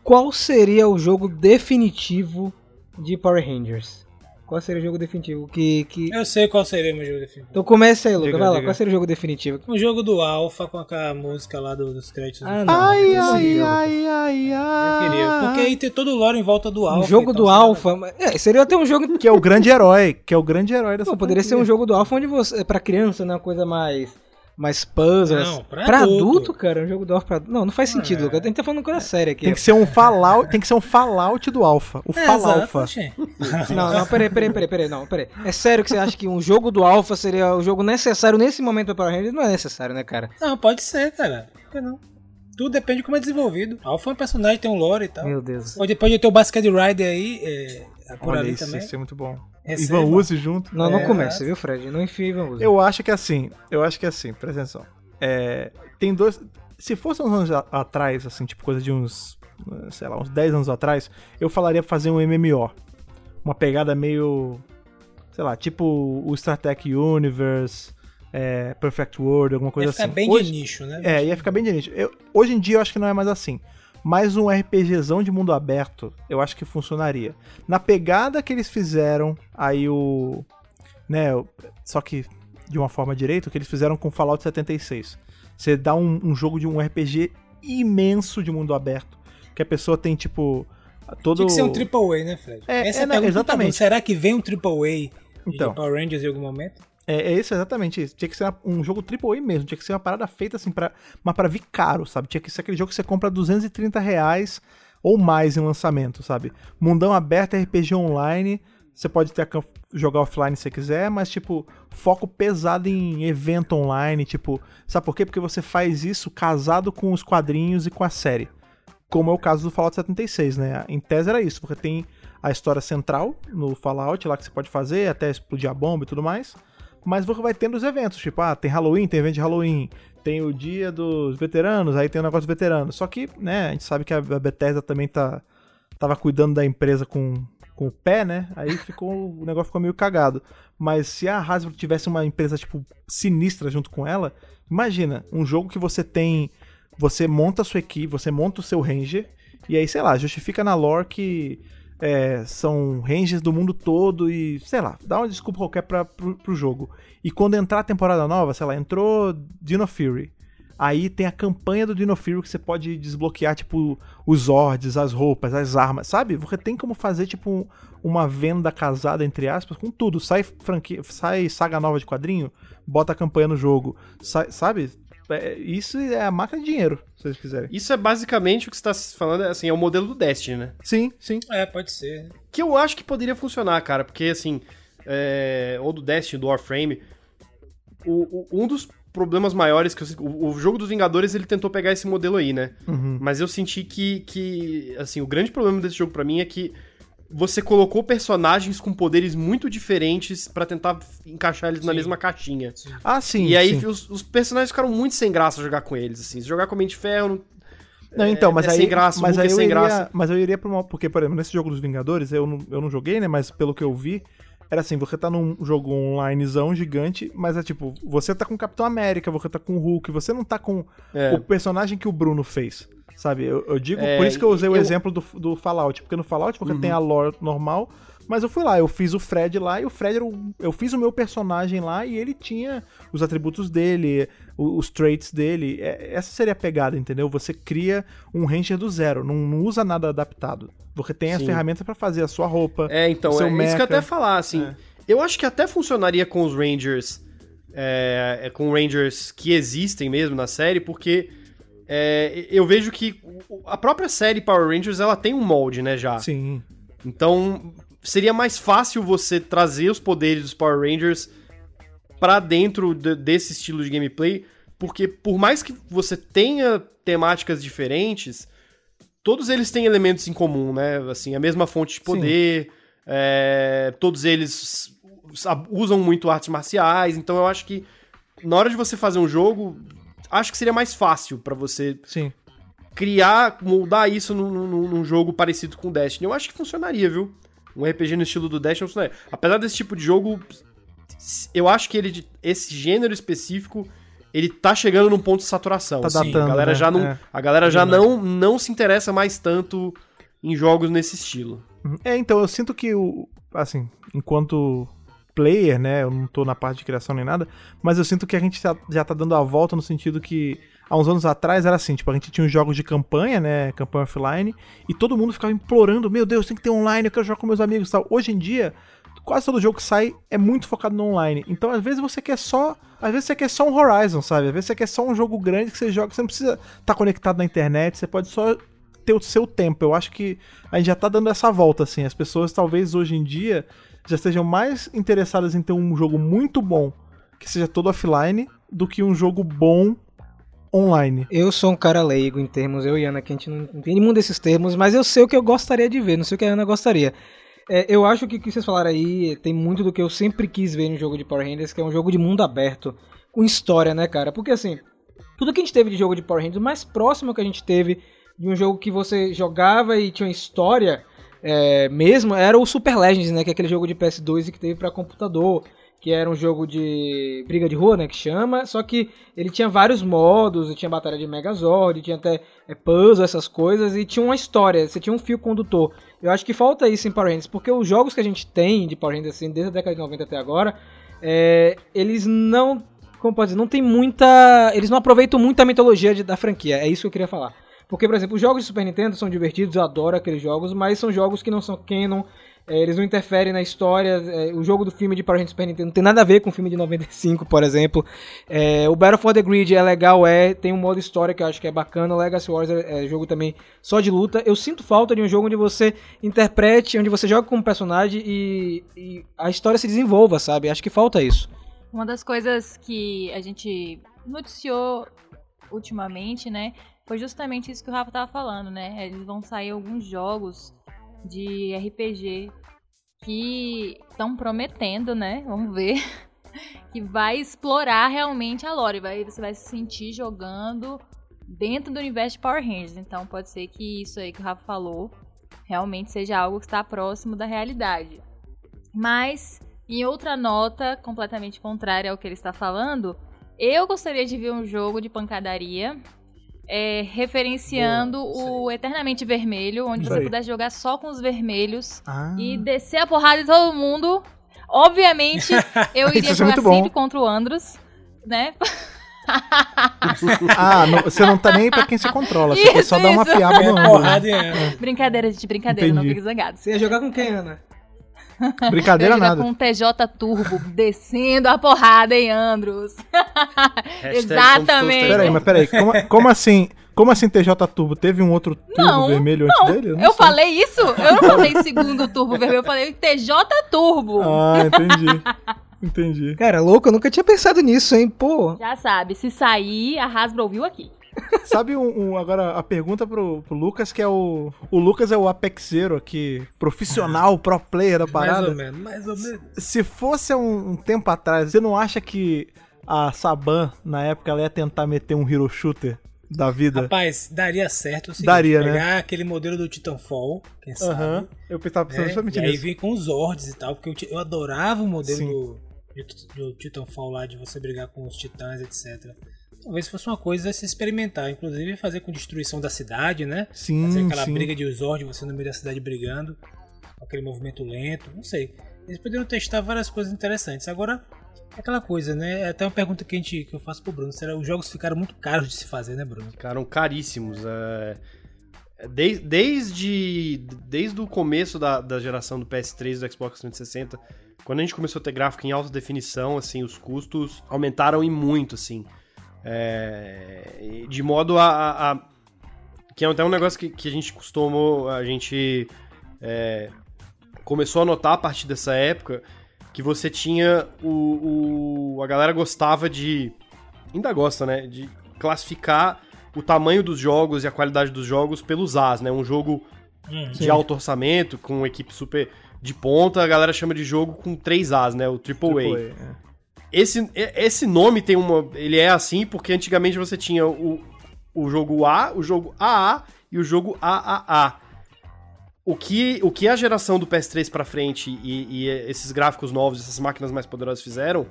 Qual seria o jogo definitivo de Power Rangers? Qual seria o jogo definitivo? Que, que... Eu sei qual seria o meu jogo definitivo. Então comece aí, Luca. Diga, Vai lá, diga. qual seria o jogo definitivo? Um jogo do Alpha com aquela música lá do- dos créditos. Ah, do não. Ai, esse ai, ai, ai, ai. Eu queria. Porque aí tem todo o lore em volta do Alpha. Um jogo e do Alpha. mas- É, seria até um jogo. que é o grande herói, que é o grande herói dessa Pô, poderia ser um jogo do Alpha onde você. Pra criança, né? Uma coisa mais. Mais puzzles. Não, pra pra adulto. adulto, cara, um jogo do Alpha pra adulto. Não, não faz sentido, É. Lucas. A gente tá falando coisa séria aqui. Tem que ser um Fallout, tem que ser um Fallout do Alpha. O É, gente. Não, não, peraí, peraí, peraí, peraí, não, peraí. É sério que você acha que um jogo do Alpha seria o jogo necessário nesse momento pra Power Rangers? Não é necessário, né, cara? Não, pode ser, cara. Por que não? Tudo depende de como é desenvolvido. Alpha é um personagem, tem um lore e tal. Meu Deus. Pode, pode ter o Basket Rider aí, é, por Olha ali isso, também. isso é muito bom. Receba. Ivan Uzi junto. Não, não É, comece, viu, Fred? Não enfia Ivan Uzi. Eu acho que é assim, eu acho que é assim, presta atenção. É, tem dois. Se fosse uns anos a- atrás, assim, tipo coisa de uns, sei lá, uns 10 anos atrás, eu falaria pra fazer um MMO. Uma pegada meio. Sei lá, tipo o Star Trek Universe, é, Perfect World, alguma coisa Ia ficar assim. bem Hoje- de nicho, né? É, ia ficar bem de nicho. Eu- hoje em dia eu acho que não é mais assim. Mas um RPGzão de mundo aberto, eu acho que funcionaria. Na pegada que eles fizeram, aí o. Né, só que de uma forma direita, o que eles fizeram com Fallout 76. Você dá um, um jogo de um RPG imenso de mundo aberto. Que a pessoa tem, tipo. Todo. Tinha que ser um AAA, né, Fred? É, Essa é, é, a não, tá exatamente. dando. Será que vem um AAA Então. de Power Rangers em algum momento? É, é isso, exatamente isso. Tinha que ser um jogo AAA mesmo. Tinha que ser uma parada feita assim, pra, mas pra vir caro, sabe? Tinha que ser aquele jogo que você compra 230 reais ou mais em lançamento, sabe? Mundão aberto, RPG online. Você pode ter jogar offline se quiser, mas, tipo, foco pesado em evento online. Tipo, sabe por quê? Porque você faz isso casado com os quadrinhos e com a série. Como é o caso do Fallout 76, né? Em tese era isso, porque tem a história central no Fallout lá que você pode fazer, até explodir a bomba e tudo mais. Mas vai tendo os eventos, tipo, ah, tem Halloween, tem evento de Halloween, tem o dia dos veteranos, aí tem o negócio dos veteranos. Só que, né, a gente sabe que a a Bethesda também tá tava cuidando da empresa com, com o pé, né? Aí ficou o negócio ficou meio cagado. Mas se a Hasbro tivesse uma empresa tipo sinistra junto com ela, imagina, um jogo que você tem, você monta a sua equipe, você monta o seu ranger e aí, sei lá, justifica na lore que é, são ranges do mundo todo e, sei lá, dá uma desculpa qualquer pra, pro, pro jogo. E quando entrar a temporada nova, sei lá, entrou Dino Fury. Aí tem a campanha do Dino Fury que você pode desbloquear, tipo, os Zords, as roupas, as armas, sabe? Você tem como fazer, tipo, uma venda casada, entre aspas, com tudo. Sai franquia, sai saga nova de quadrinho, bota a campanha no jogo, sai- sabe? É, isso é a máquina de dinheiro, se vocês quiserem. Isso é basicamente o que você tá falando, assim, é o modelo do Destiny, né? Sim, sim. É, pode ser. Que eu acho que poderia funcionar, cara, porque assim, é, ou do Destiny, do Warframe, o, o- um dos problemas maiores que eu, o, o jogo dos Vingadores ele tentou pegar esse modelo aí, né? Uhum. Mas eu senti que, que assim, o grande problema desse jogo pra mim é que você colocou personagens com poderes muito diferentes pra tentar encaixar eles na Sim. mesma caixinha. Ah, sim. e aí sim. os, os personagens ficaram muito sem graça jogar com eles, assim. Se jogar com Mente de Ferro, não- Não, então, mas é aí, sem graça, o mas Hulk aí é eu sem iria, graça. mas eu iria pra uma, porque por exemplo, nesse jogo dos Vingadores, eu não, eu não joguei, né, mas pelo que eu vi, era assim, você tá num jogo onlinezão gigante, mas é tipo, você tá com o Capitão América, você tá com o Hulk, você não tá com É. o personagem que o Bruno fez. Sabe? Eu, eu digo, É, por isso que eu usei o eu- exemplo do, do Fallout, porque no Fallout você Uhum. tem a lore normal, mas eu fui lá, eu fiz o Fred lá e o Fred era o, eu fiz o meu personagem lá e ele tinha os atributos dele, os traits dele. É- essa seria a pegada, entendeu? Você cria um ranger do zero, não, não usa nada adaptado. Você tem as Sim. ferramentas pra fazer a sua roupa. É, então, o seu é isso que eu mecha. até falar, assim. É. Eu acho que até funcionaria com os Rangers, é, é, com Rangers que existem mesmo na série, porque é, eu vejo que a própria série Power Rangers, ela tem um molde, né, já. Sim. Então, seria mais fácil você trazer os poderes dos Power Rangers pra dentro de- desse estilo de gameplay, porque por mais que você tenha temáticas diferentes, todos eles têm elementos em comum, né? Assim, a mesma fonte de poder, é, todos eles sa- usam muito artes marciais, então eu acho que na hora de você fazer um jogo, acho que seria mais fácil pra você Sim. criar, moldar isso num, num- num jogo parecido com Destiny. Eu acho que funcionaria, viu? Um RPG no estilo do Destiny funcionaria. Apesar desse tipo de jogo, eu acho que ele, esse gênero específico, ele tá chegando num ponto de saturação. Tá assim. datando, a galera né? já não, É. a galera já Verdade. não, não se interessa mais tanto em jogos nesse estilo. Uhum. É, então, eu sinto que o. Assim, enquanto player, né? Eu não tô na parte de criação nem nada, mas eu sinto que a gente já, já tá dando a volta no sentido que há uns anos atrás era assim, tipo, a gente tinha os jogos de campanha, né? Campanha offline, e todo mundo ficava implorando, meu Deus, tem que ter online, eu quero jogar com meus amigos e tal. Hoje em dia, quase todo jogo que sai é muito focado no online. Então, às vezes você quer só, às vezes você quer só um Horizon, sabe? Às vezes você quer só um jogo grande que você joga, você não precisa estar conectado na internet, você pode só ter o seu tempo. Eu acho que a gente já tá dando essa volta assim. As pessoas talvez hoje em dia já estejam mais interessadas em ter um jogo muito bom que seja todo offline do que um jogo bom online. Eu sou um cara leigo em termos, eu e Ana, que a gente não entende nenhum desses termos, mas eu sei o que eu gostaria de ver, não sei o que a Ana gostaria. É, eu acho que o que vocês falaram aí tem muito do que eu sempre quis ver no jogo de Power Rangers, que é um jogo de mundo aberto, com história, né, cara? Porque assim, tudo que a gente teve de jogo de Power Rangers, o mais próximo que a gente teve de um jogo que você jogava e tinha história é, mesmo, era o Super Legends, né? Que é aquele jogo de PS2 que teve pra computador que era um jogo de briga de rua, né, que chama, só que ele tinha vários modos, tinha batalha de Megazord, tinha até é, puzzle, essas coisas, e tinha uma história, você tinha um fio condutor. Eu acho que falta isso em Power Rangers, porque os jogos que a gente tem de Power Rangers, assim, desde a década de 90 até agora, é, eles não, como pode dizer, não tem muita, eles não aproveitam muito a mitologia de- da franquia, é isso que eu queria falar. Porque, por exemplo, os jogos de Super Nintendo são divertidos, eu adoro aqueles jogos, mas são jogos que não são canon, é, eles não interferem na história. é, o jogo do filme de Power Rangers Super Nintendo não tem nada a ver com o filme de 95, por exemplo. É, o Battle for the Grid é legal, é, tem um modo história que eu acho que é bacana. O Legacy Wars é, é jogo também só de luta. Eu sinto falta de um jogo onde você interprete, onde você joga como personagem e, e a história se desenvolva, sabe? Acho que falta isso. Uma das coisas que a gente noticiou ultimamente, né, foi justamente isso que o Rafa tava falando, né? Eles vão sair alguns jogos de RPG que estão prometendo, né? Vamos ver. Que vai explorar realmente a lore. Vai, você vai se sentir jogando dentro do universo de Power Rangers. Então pode ser que isso aí que o Rafa falou realmente seja algo que está próximo da realidade. Mas, em outra nota completamente contrária ao que ele está falando, eu gostaria de ver um jogo de pancadaria é, referenciando Boa, o Eternamente Vermelho, onde Isso você aí. pudesse jogar só com os vermelhos Ah, e descer a porrada em todo mundo. Obviamente, eu Isso iria é jogar muito bom. sempre contra o Andros, né? ah não- você não tá nem aí pra quem você controla, você quer só dar uma Isso, piaba É no ângulo. porrada em Ana. brincadeira, gente, brincadeira, não Entendi. fique zangado. Você ia jogar com quem, Ana? Brincadeira Eu nada. com um TJ Turbo descendo a porrada em Andros. Exatamente. Peraí, mas peraí, como, como assim? Como assim TJ Turbo? Teve um outro turbo Não, vermelho antes dele? Eu não sei. falei isso? Eu não falei segundo turbo vermelho, eu falei TJ Turbo. Ah, entendi. Entendi. Cara, louco, eu nunca tinha pensado nisso, hein? Pô. Já sabe, se sair, a Hasbro ouviu aqui. Sabe um, um- agora a pergunta pro, pro Lucas, que é o. O Lucas é o Apexeiro aqui, profissional, pro player da Mais parada. ou menos, mais ou menos. Se fosse um, um tempo atrás, você não acha que a Saban, na época, ela ia tentar meter um hero shooter da vida? Rapaz, daria certo seguinte, Daria, né? pegar aquele modelo do Titanfall, quem sabe, Aham. Eu pensava pensando né? justamente E aí nisso. vir com os Zords e tal, porque eu, eu adorava o modelo do, do, do Titanfall lá, de você brigar com os titãs, etc. Talvez fosse uma coisa a se experimentar, inclusive fazer com destruição da cidade, né? Fazer Sim, aquela sim. briga de Zord, você no meio da cidade brigando, com aquele movimento lento, não sei. Eles poderiam testar várias coisas interessantes. Agora, é aquela coisa, né? É até uma pergunta que, a gente, que eu faço pro Bruno. Será os jogos ficaram muito caros de se fazer, né, Bruno? Ficaram caríssimos. é. De- desde, desde o começo da, da geração do PS3 e do Xbox 360, quando a gente começou a ter gráfico em alta definição, assim, os custos aumentaram e muito, assim. É, de modo a, a- a- Que é até um negócio que, que a gente costumou. A gente é, começou a notar a partir dessa época que você tinha o, o- a galera gostava de ainda gosta, né, de classificar o tamanho dos jogos e a qualidade dos jogos pelos As, né? Um jogo de alto orçamento com equipe super de ponta, a galera chama de jogo com três As, né? O Triple A. Triple A, é. Esse, esse nome tem uma. Ele é assim porque antigamente você tinha o, o jogo A, o jogo AA e o jogo AAA. O que, o que a geração do PS3 pra frente e, e esses gráficos novos, essas máquinas mais poderosas fizeram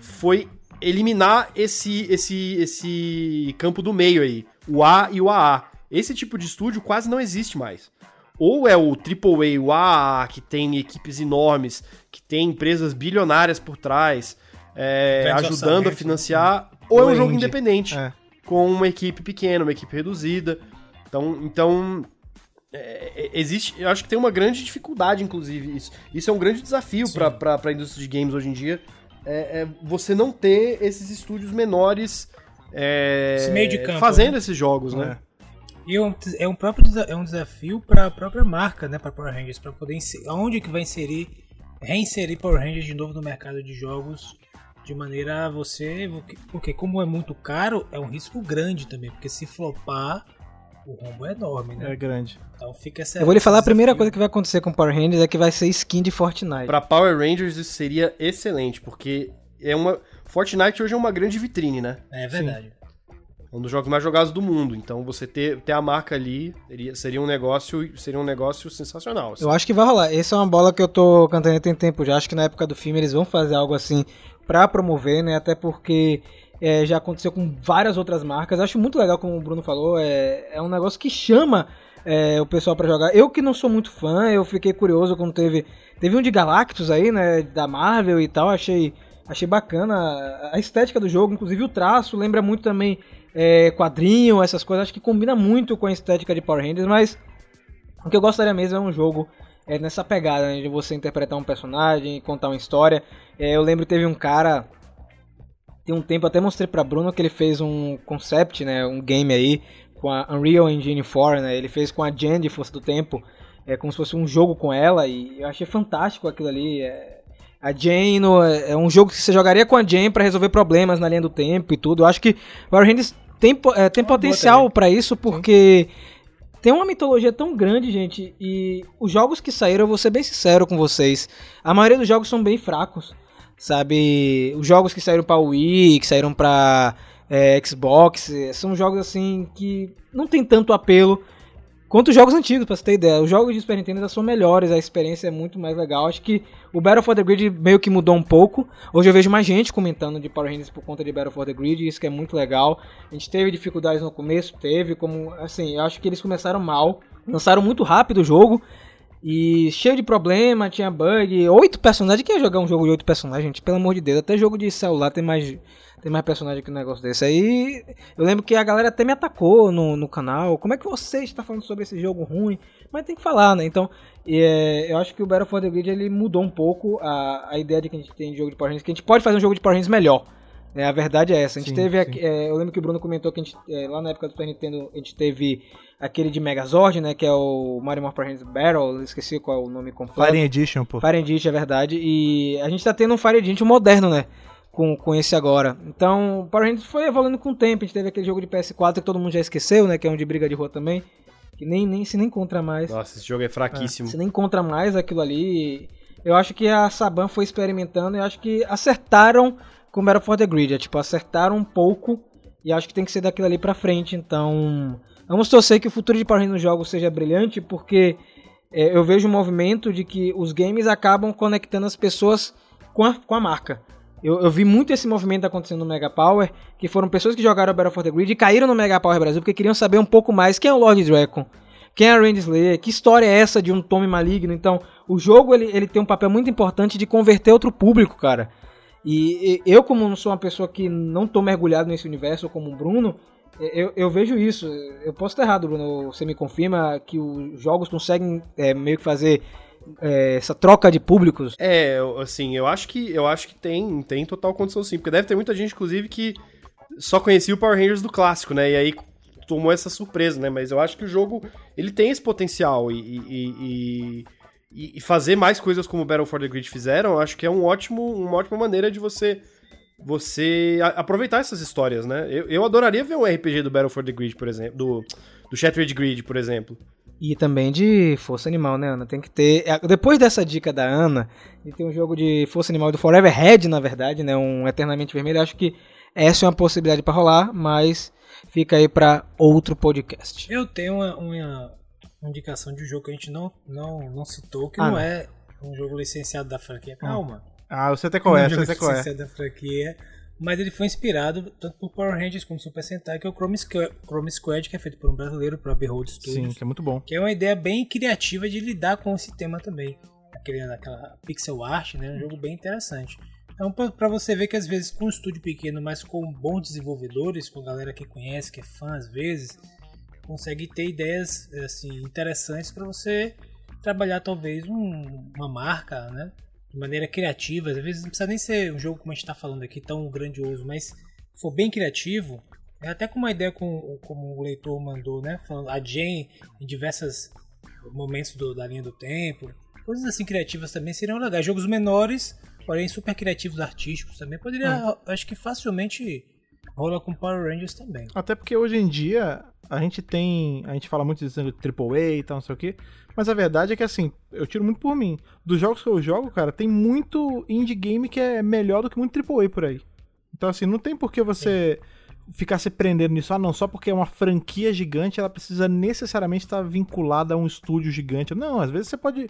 foi eliminar esse, esse, esse campo do meio aí, o A e o AA. Esse tipo de estúdio quase não existe mais. Ou é o AAA, o AAA, que tem equipes enormes, que tem empresas bilionárias por trás, é, ajudando a financiar, ou é um jogo indie. independente, É. com uma equipe pequena, uma equipe reduzida. Então, então é, existe, eu acho que tem uma grande dificuldade, inclusive, isso. Isso é um grande desafio pra, pra indústria de games hoje em dia. É, é você não ter esses estúdios menores é, Esse meio de campo, fazendo né? esses jogos, né? E é um, é um próprio é um desafio para a própria marca, né, para Power Rangers, para poder aonde que vai inserir, reinserir Power Rangers de novo no mercado de jogos de maneira a você, porque como é muito caro, é um risco grande também, porque se flopar, o rombo é enorme, né? É grande. Então fica essa Eu vou lhe falar, a primeira desafio. coisa que vai acontecer com Power Rangers é que vai ser skin de Fortnite. Pra Power Rangers isso seria excelente, porque é uma. Fortnite hoje é uma grande vitrine, né? É verdade. É um dos jogos mais jogados do mundo. Então você ter, ter a marca ali seria, seria um negócio. Seria um negócio sensacional. assim. Eu acho que vai rolar. Essa é uma bola que eu tô cantando tem tempo já. Acho que na época do filme eles vão fazer algo assim pra promover, né? Até porque é, já aconteceu com várias outras marcas. Acho muito legal, como o Bruno falou. É, é um negócio que chama é, o pessoal pra jogar. Eu que não sou muito fã, eu fiquei curioso quando teve. Teve um de Galactus aí, né? Da Marvel e tal. Achei, achei bacana a estética do jogo, inclusive o traço. Lembra muito também é, quadrinho, essas coisas. Acho que combina muito com a estética de Power Rangers, mas. O que eu gostaria mesmo é um jogo é, nessa pegada, né, de você interpretar um personagem, contar uma história. É, eu lembro que teve um cara, tem um tempo, até mostrei pra Bruno que ele fez um concept, né, um game aí, com a Unreal Engine 4, né, ele fez com a Jen de Força do Tempo, é como se fosse um jogo com ela, e eu achei fantástico aquilo ali. É, a Jane no- é um jogo que você jogaria com a Jane pra resolver problemas na linha do tempo e tudo. Eu acho que Power Rangers tem, é, tem potencial pra isso, porque tem uma mitologia tão grande, gente, e os jogos que saíram, eu vou ser bem sincero com vocês, a maioria dos jogos são bem fracos, sabe? Os jogos que saíram pra Wii, que saíram pra é, Xbox, é, são jogos assim que não tem tanto apelo quanto os jogos antigos, pra você ter ideia. Os jogos de Super Nintendo são melhores, a experiência é muito mais legal. Acho que o Battle for the Grid meio que mudou um pouco. Hoje eu vejo mais gente comentando de Power Rangers por conta de Battle for the Grid, isso que é muito legal. A gente teve dificuldades no começo, teve, como, assim, eu acho que eles começaram mal, lançaram muito rápido o jogo. E cheio de problema, tinha bug. Oito personagens. Quem ia jogar um jogo de oito personagens, gente? Pelo amor de Deus. Até jogo de celular tem mais, tem mais personagem que um negócio desse. Aí eu lembro que a galera até me atacou no, no canal. Como é que você está falando sobre esse jogo ruim? Mas tem que falar, né? Então, é, eu acho que o Battle for the Grid ele mudou um pouco a, a ideia de que a gente tem de jogo de Power Rangers. Que a gente pode fazer um jogo de Power Rangers melhor. É, a verdade é essa. A gente Sim, teve. aqui- é, eu lembro que o Bruno comentou que a gente, é, lá na época do Super Nintendo a gente teve aquele de Megazord, né? Que é o Mario Morphin Rangers Battle. Esqueci qual é o nome completo. Fire Edition, pô. Fire Edit, é verdade. E a gente tá tendo um Fire Edit moderno, né? Com, com esse agora. Então, o Power Rangers foi evoluindo com o tempo. A gente teve aquele jogo de PS4 que todo mundo já esqueceu, né? Que é um de briga de rua também. Que nem, nem se nem encontra mais. Nossa, esse jogo é fraquíssimo. Você nem encontra mais aquilo ali. Eu acho que a Saban foi experimentando e acho que acertaram com Battle for the Grid. É, tipo, acertaram um pouco e acho que tem que ser daquilo ali pra frente. Então, vamos torcer que o futuro de Power nos jogos seja brilhante, porque é, eu vejo um movimento de que os games acabam conectando as pessoas com a, com a marca. Eu, eu vi muito esse movimento acontecendo no Mega Power, que foram pessoas que jogaram Battle for the Grid e caíram no Mega Power Brasil porque queriam saber um pouco mais quem é o Lord Dragon. Quem é a Randy Slayer? Que história é essa de um Tommy maligno? Então, o jogo ele, ele tem um papel muito importante de converter outro público, cara. E, e eu, como não sou uma pessoa que não tô mergulhado nesse universo, como o Bruno, eu, eu vejo isso. Eu posso estar errado, Bruno. Você me confirma que os jogos conseguem é, meio que fazer é, essa troca de públicos? É, assim, eu acho que eu acho que tem, tem total condição sim, porque deve ter muita gente, inclusive, que só conhecia o Power Rangers do clássico, né? E aí tomou essa surpresa, né? Mas eu acho que o jogo ele tem esse potencial e, e- e- e- fazer mais coisas como Battle for the Grid fizeram, acho que é um ótimo, uma ótima maneira de você você aproveitar essas histórias, né? Eu, eu adoraria ver um RPG do Battle for the Grid, por exemplo, do do Shattered Grid, por exemplo. E também de Força Animal, né, Ana? Tem que ter. é, Depois dessa dica da Ana, e tem um jogo de Força Animal do Forever Red, na verdade, né? Um Eternamente Vermelho. Acho que essa é uma possibilidade pra rolar, mas fica aí pra outro podcast. Eu tenho uma, uma indicação de um jogo que a gente não, não, não citou, que Ah, não, não. é um jogo licenciado da franquia. Calma. Ah, eu sei até qual é, eu sei jogo até qual é. da franquia. Mas ele foi inspirado tanto por Power Rangers como Super Sentai, que é o Chrome Squad, Chrome Squad que é feito por um brasileiro, por Behold Sim, Studios. que é muito bom. Que é uma ideia bem criativa de lidar com esse tema também. Aquele, aquela pixel art, né? Um jogo bem interessante. Então, pra, pra você ver que às vezes com um estúdio pequeno, mas com bons desenvolvedores, com galera que conhece, que é fã às vezes, consegue ter ideias assim interessantes para você trabalhar talvez um- uma marca, né? De maneira criativa. Às vezes não precisa nem ser um jogo como a gente está falando aqui tão grandioso, mas for bem criativo, é até com uma ideia com, como o leitor mandou, né? Falando a Jane em diversos momentos do- da linha do tempo, coisas assim criativas também seriam legais. Jogos menores, porém super criativos, artísticos também poderia, acho que facilmente rola com Power Rangers também. Até porque hoje em dia a gente tem. A gente fala muito de AAA e tal, não sei o quê. Mas a verdade é que assim, eu tiro muito por mim. Dos jogos que eu jogo, cara, tem muito indie game que é melhor do que muito AAA por aí. Então, assim, não tem por que você ficar se prendendo nisso. Ah, não, só porque é uma franquia gigante, ela precisa necessariamente estar vinculada a um estúdio gigante. Não, às vezes você pode.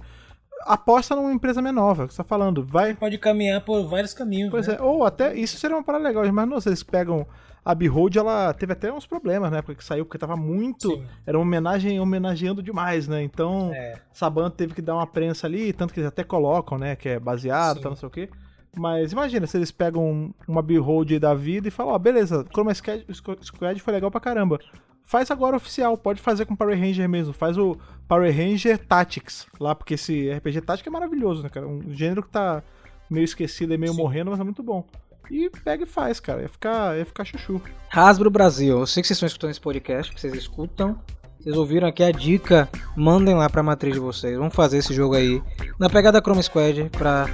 Aposta numa empresa menor, é o que você tá falando. Vai, Pode caminhar por vários caminhos. Pois né? é, ou até, isso seria uma parada legal, mas não, eles pegam a Behold, ela teve até uns problemas, né, porque saiu, porque tava muito, Sim. era uma homenagem, homenageando demais, né, então É. Saban teve que dar uma prensa ali, tanto que eles até colocam, né, que é baseado, Sim. tal, não sei o quê, mas imagina se eles pegam uma Behold aí da vida e falam, ó, beleza, Chroma Squad, Squad foi legal pra caramba, faz agora oficial, pode fazer com Power Ranger mesmo, faz o Power Ranger Tactics lá, porque esse RPG Tactics é maravilhoso, né, cara, um gênero que tá meio esquecido e meio Sim. morrendo, mas é muito bom. E pega e faz, cara. Ia ficar, ia ficar chuchu. Hasbro Brasil, eu sei que vocês estão escutando esse podcast, que vocês escutam. Vocês ouviram aqui a dica, mandem lá pra matriz de vocês. Vamos fazer esse jogo aí na pegada Chrome Squad pra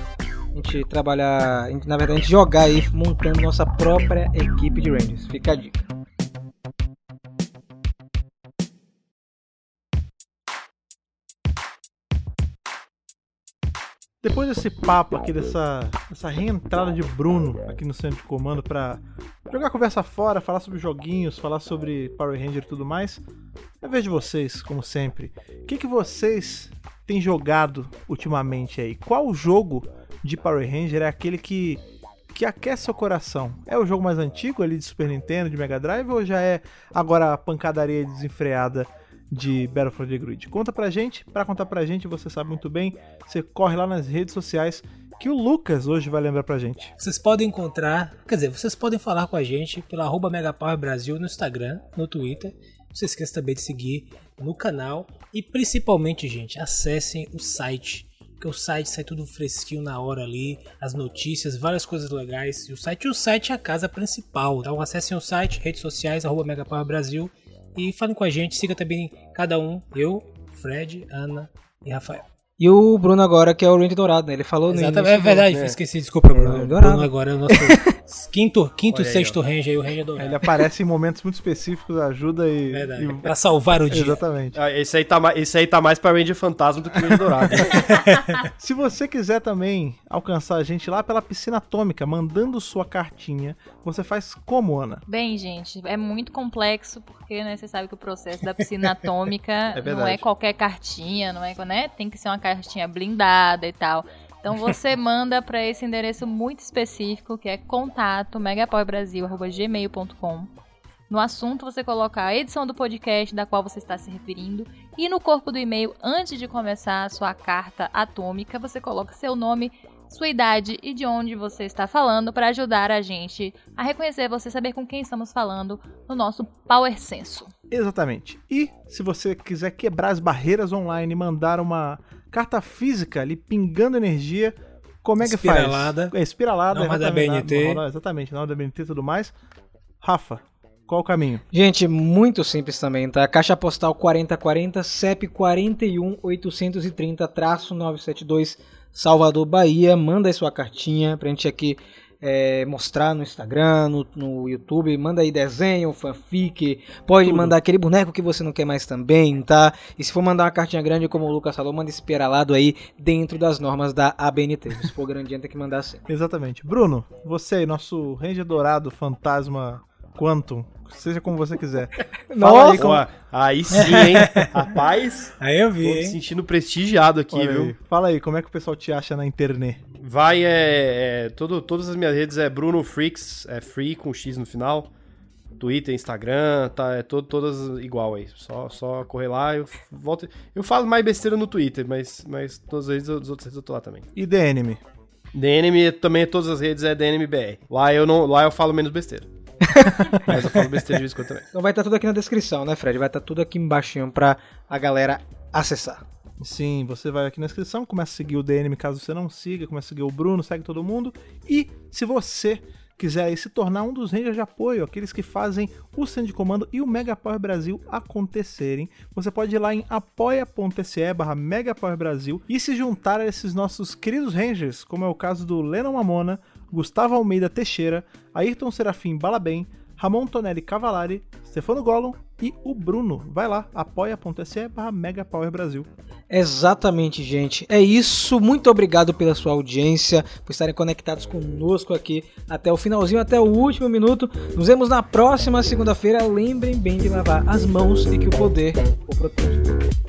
gente trabalhar, na verdade, a gente jogar aí montando nossa própria equipe de Rangers. Fica a dica. Depois desse papo aqui, dessa, dessa reentrada de Bruno aqui no centro de comando pra jogar a conversa fora, falar sobre joguinhos, falar sobre Power Ranger e tudo mais, é vez de vocês, como sempre. O que, que vocês têm jogado ultimamente aí? Qual jogo de Power Ranger é aquele que, que aquece seu coração? É o jogo mais antigo ali de Super Nintendo, de Mega Drive, ou já é agora a pancadaria desenfreada de Battlefield the Grid. Conta pra gente, pra contar pra gente, você sabe muito bem, você corre lá nas redes sociais que o Lucas hoje vai lembrar pra gente. Vocês podem encontrar, quer dizer, vocês podem falar com a gente pela arroba Megapower Brasil no Instagram, no Twitter. Não se esqueça também de seguir no canal e principalmente, gente, acessem o site. Porque o site sai tudo fresquinho na hora ali, as notícias, várias coisas legais. E o site, o site é a casa principal. Então acessem o site, redes sociais, arroba Megapower Brasil e falem com a gente. Siga também cada um, eu, Fred, Ana e Rafael. E o Bruno agora, que é o Ranger Dourado, né? Ele falou no Exatamente, é início do- verdade, né? esqueci, desculpa, Bruno. Bruno agora é o nosso quinto, quinto Olha aí, sexto range aí, o range dourado. Ele aparece em momentos muito específicos, ajuda e. Verdade. e- Pra salvar o dia. Exatamente. Ah, esse, aí tá, esse aí tá mais pra Ranger Fantasma do que Ranger Dourado. Se você quiser também alcançar a gente lá pela piscina atômica, mandando sua cartinha, você faz como, Ana? Bem, gente, é muito complexo porque né, você sabe que o processo da piscina atômica não verdade. é qualquer cartinha, não é, né? Tem que ser uma cartinha blindada e tal. Então você manda para esse endereço muito específico que é contato megapowerbrasil@gmail.com. No assunto você coloca a edição do podcast da qual você está se referindo e no corpo do e-mail, antes de começar a sua carta atômica, você coloca seu nome, sua idade e de onde você está falando para ajudar a gente a reconhecer você, saber com quem estamos falando no nosso Power Senso. Exatamente. E se você quiser quebrar as barreiras online e mandar uma carta física ali pingando energia, como é que Espiralada. faz? É, espiralada. Norma da exatamente, BNT. na- Exatamente, na hora da BNT e tudo mais. Rafa, qual o caminho? Gente, muito simples também, tá? Caixa postal 4040, CEP 41830-972, Salvador, Bahia. Manda aí sua cartinha pra gente aqui é, mostrar no Instagram, no, no YouTube. Manda aí desenho, fanfic. Pode Tudo. mandar aquele boneco que você não quer mais também, tá? E se for mandar uma cartinha grande, como o Lucas falou, manda espiralado aí dentro das normas da ABNT. Se for grandinha, tem que mandar assim. Exatamente. Bruno, você aí, nosso Ranger Dourado, Fantasma Quantum, seja como você quiser. Fala aí como- aí sim, hein? Rapaz, Aí eu tô vi, me hein? sentindo prestigiado aqui, Olha viu? aí. Fala aí, como é que o pessoal te acha na internet? Vai, é, é, todo, todas as minhas redes é Bruno Freaks, é free com X no final. Twitter, Instagram, tá, é todo, todas igual aí. Só, só correr lá, eu volto. Eu falo mais besteira no Twitter, mas, mas todas as redes, as outras redes eu tô lá também. E DNM? DNM também, todas as redes é DNMBR. Lá eu não, lá eu falo menos besteira. Mas eu falo besteira de vez em quando também. Então vai estar tudo aqui na descrição, né, Fred? Vai estar tudo aqui embaixo pra a galera acessar. Sim, você vai aqui na descrição, começa a seguir o DNM caso você não siga, começa a seguir o Bruno, segue todo mundo. E se você quiser aí se tornar um dos Rangers de apoio, aqueles que fazem o Centro de Comando e o Mega Power Brasil acontecerem, você pode ir lá em apoia.se barra Mega Power Brasil e se juntar a esses nossos queridos Rangers, como é o caso do Lennon Mamona, Gustavo Almeida Teixeira, Ayrton Serafim Balabem, Ramon Tonelli Cavalari, Stefano Gollum e o Bruno. Vai lá, apoia.se barra Mega Power Brasil. Exatamente, gente. É isso. Muito obrigado pela sua audiência, por estarem conectados conosco aqui até o finalzinho, até o último minuto. Nos vemos na próxima segunda-feira. Lembrem bem de lavar as mãos e que o poder o proteja.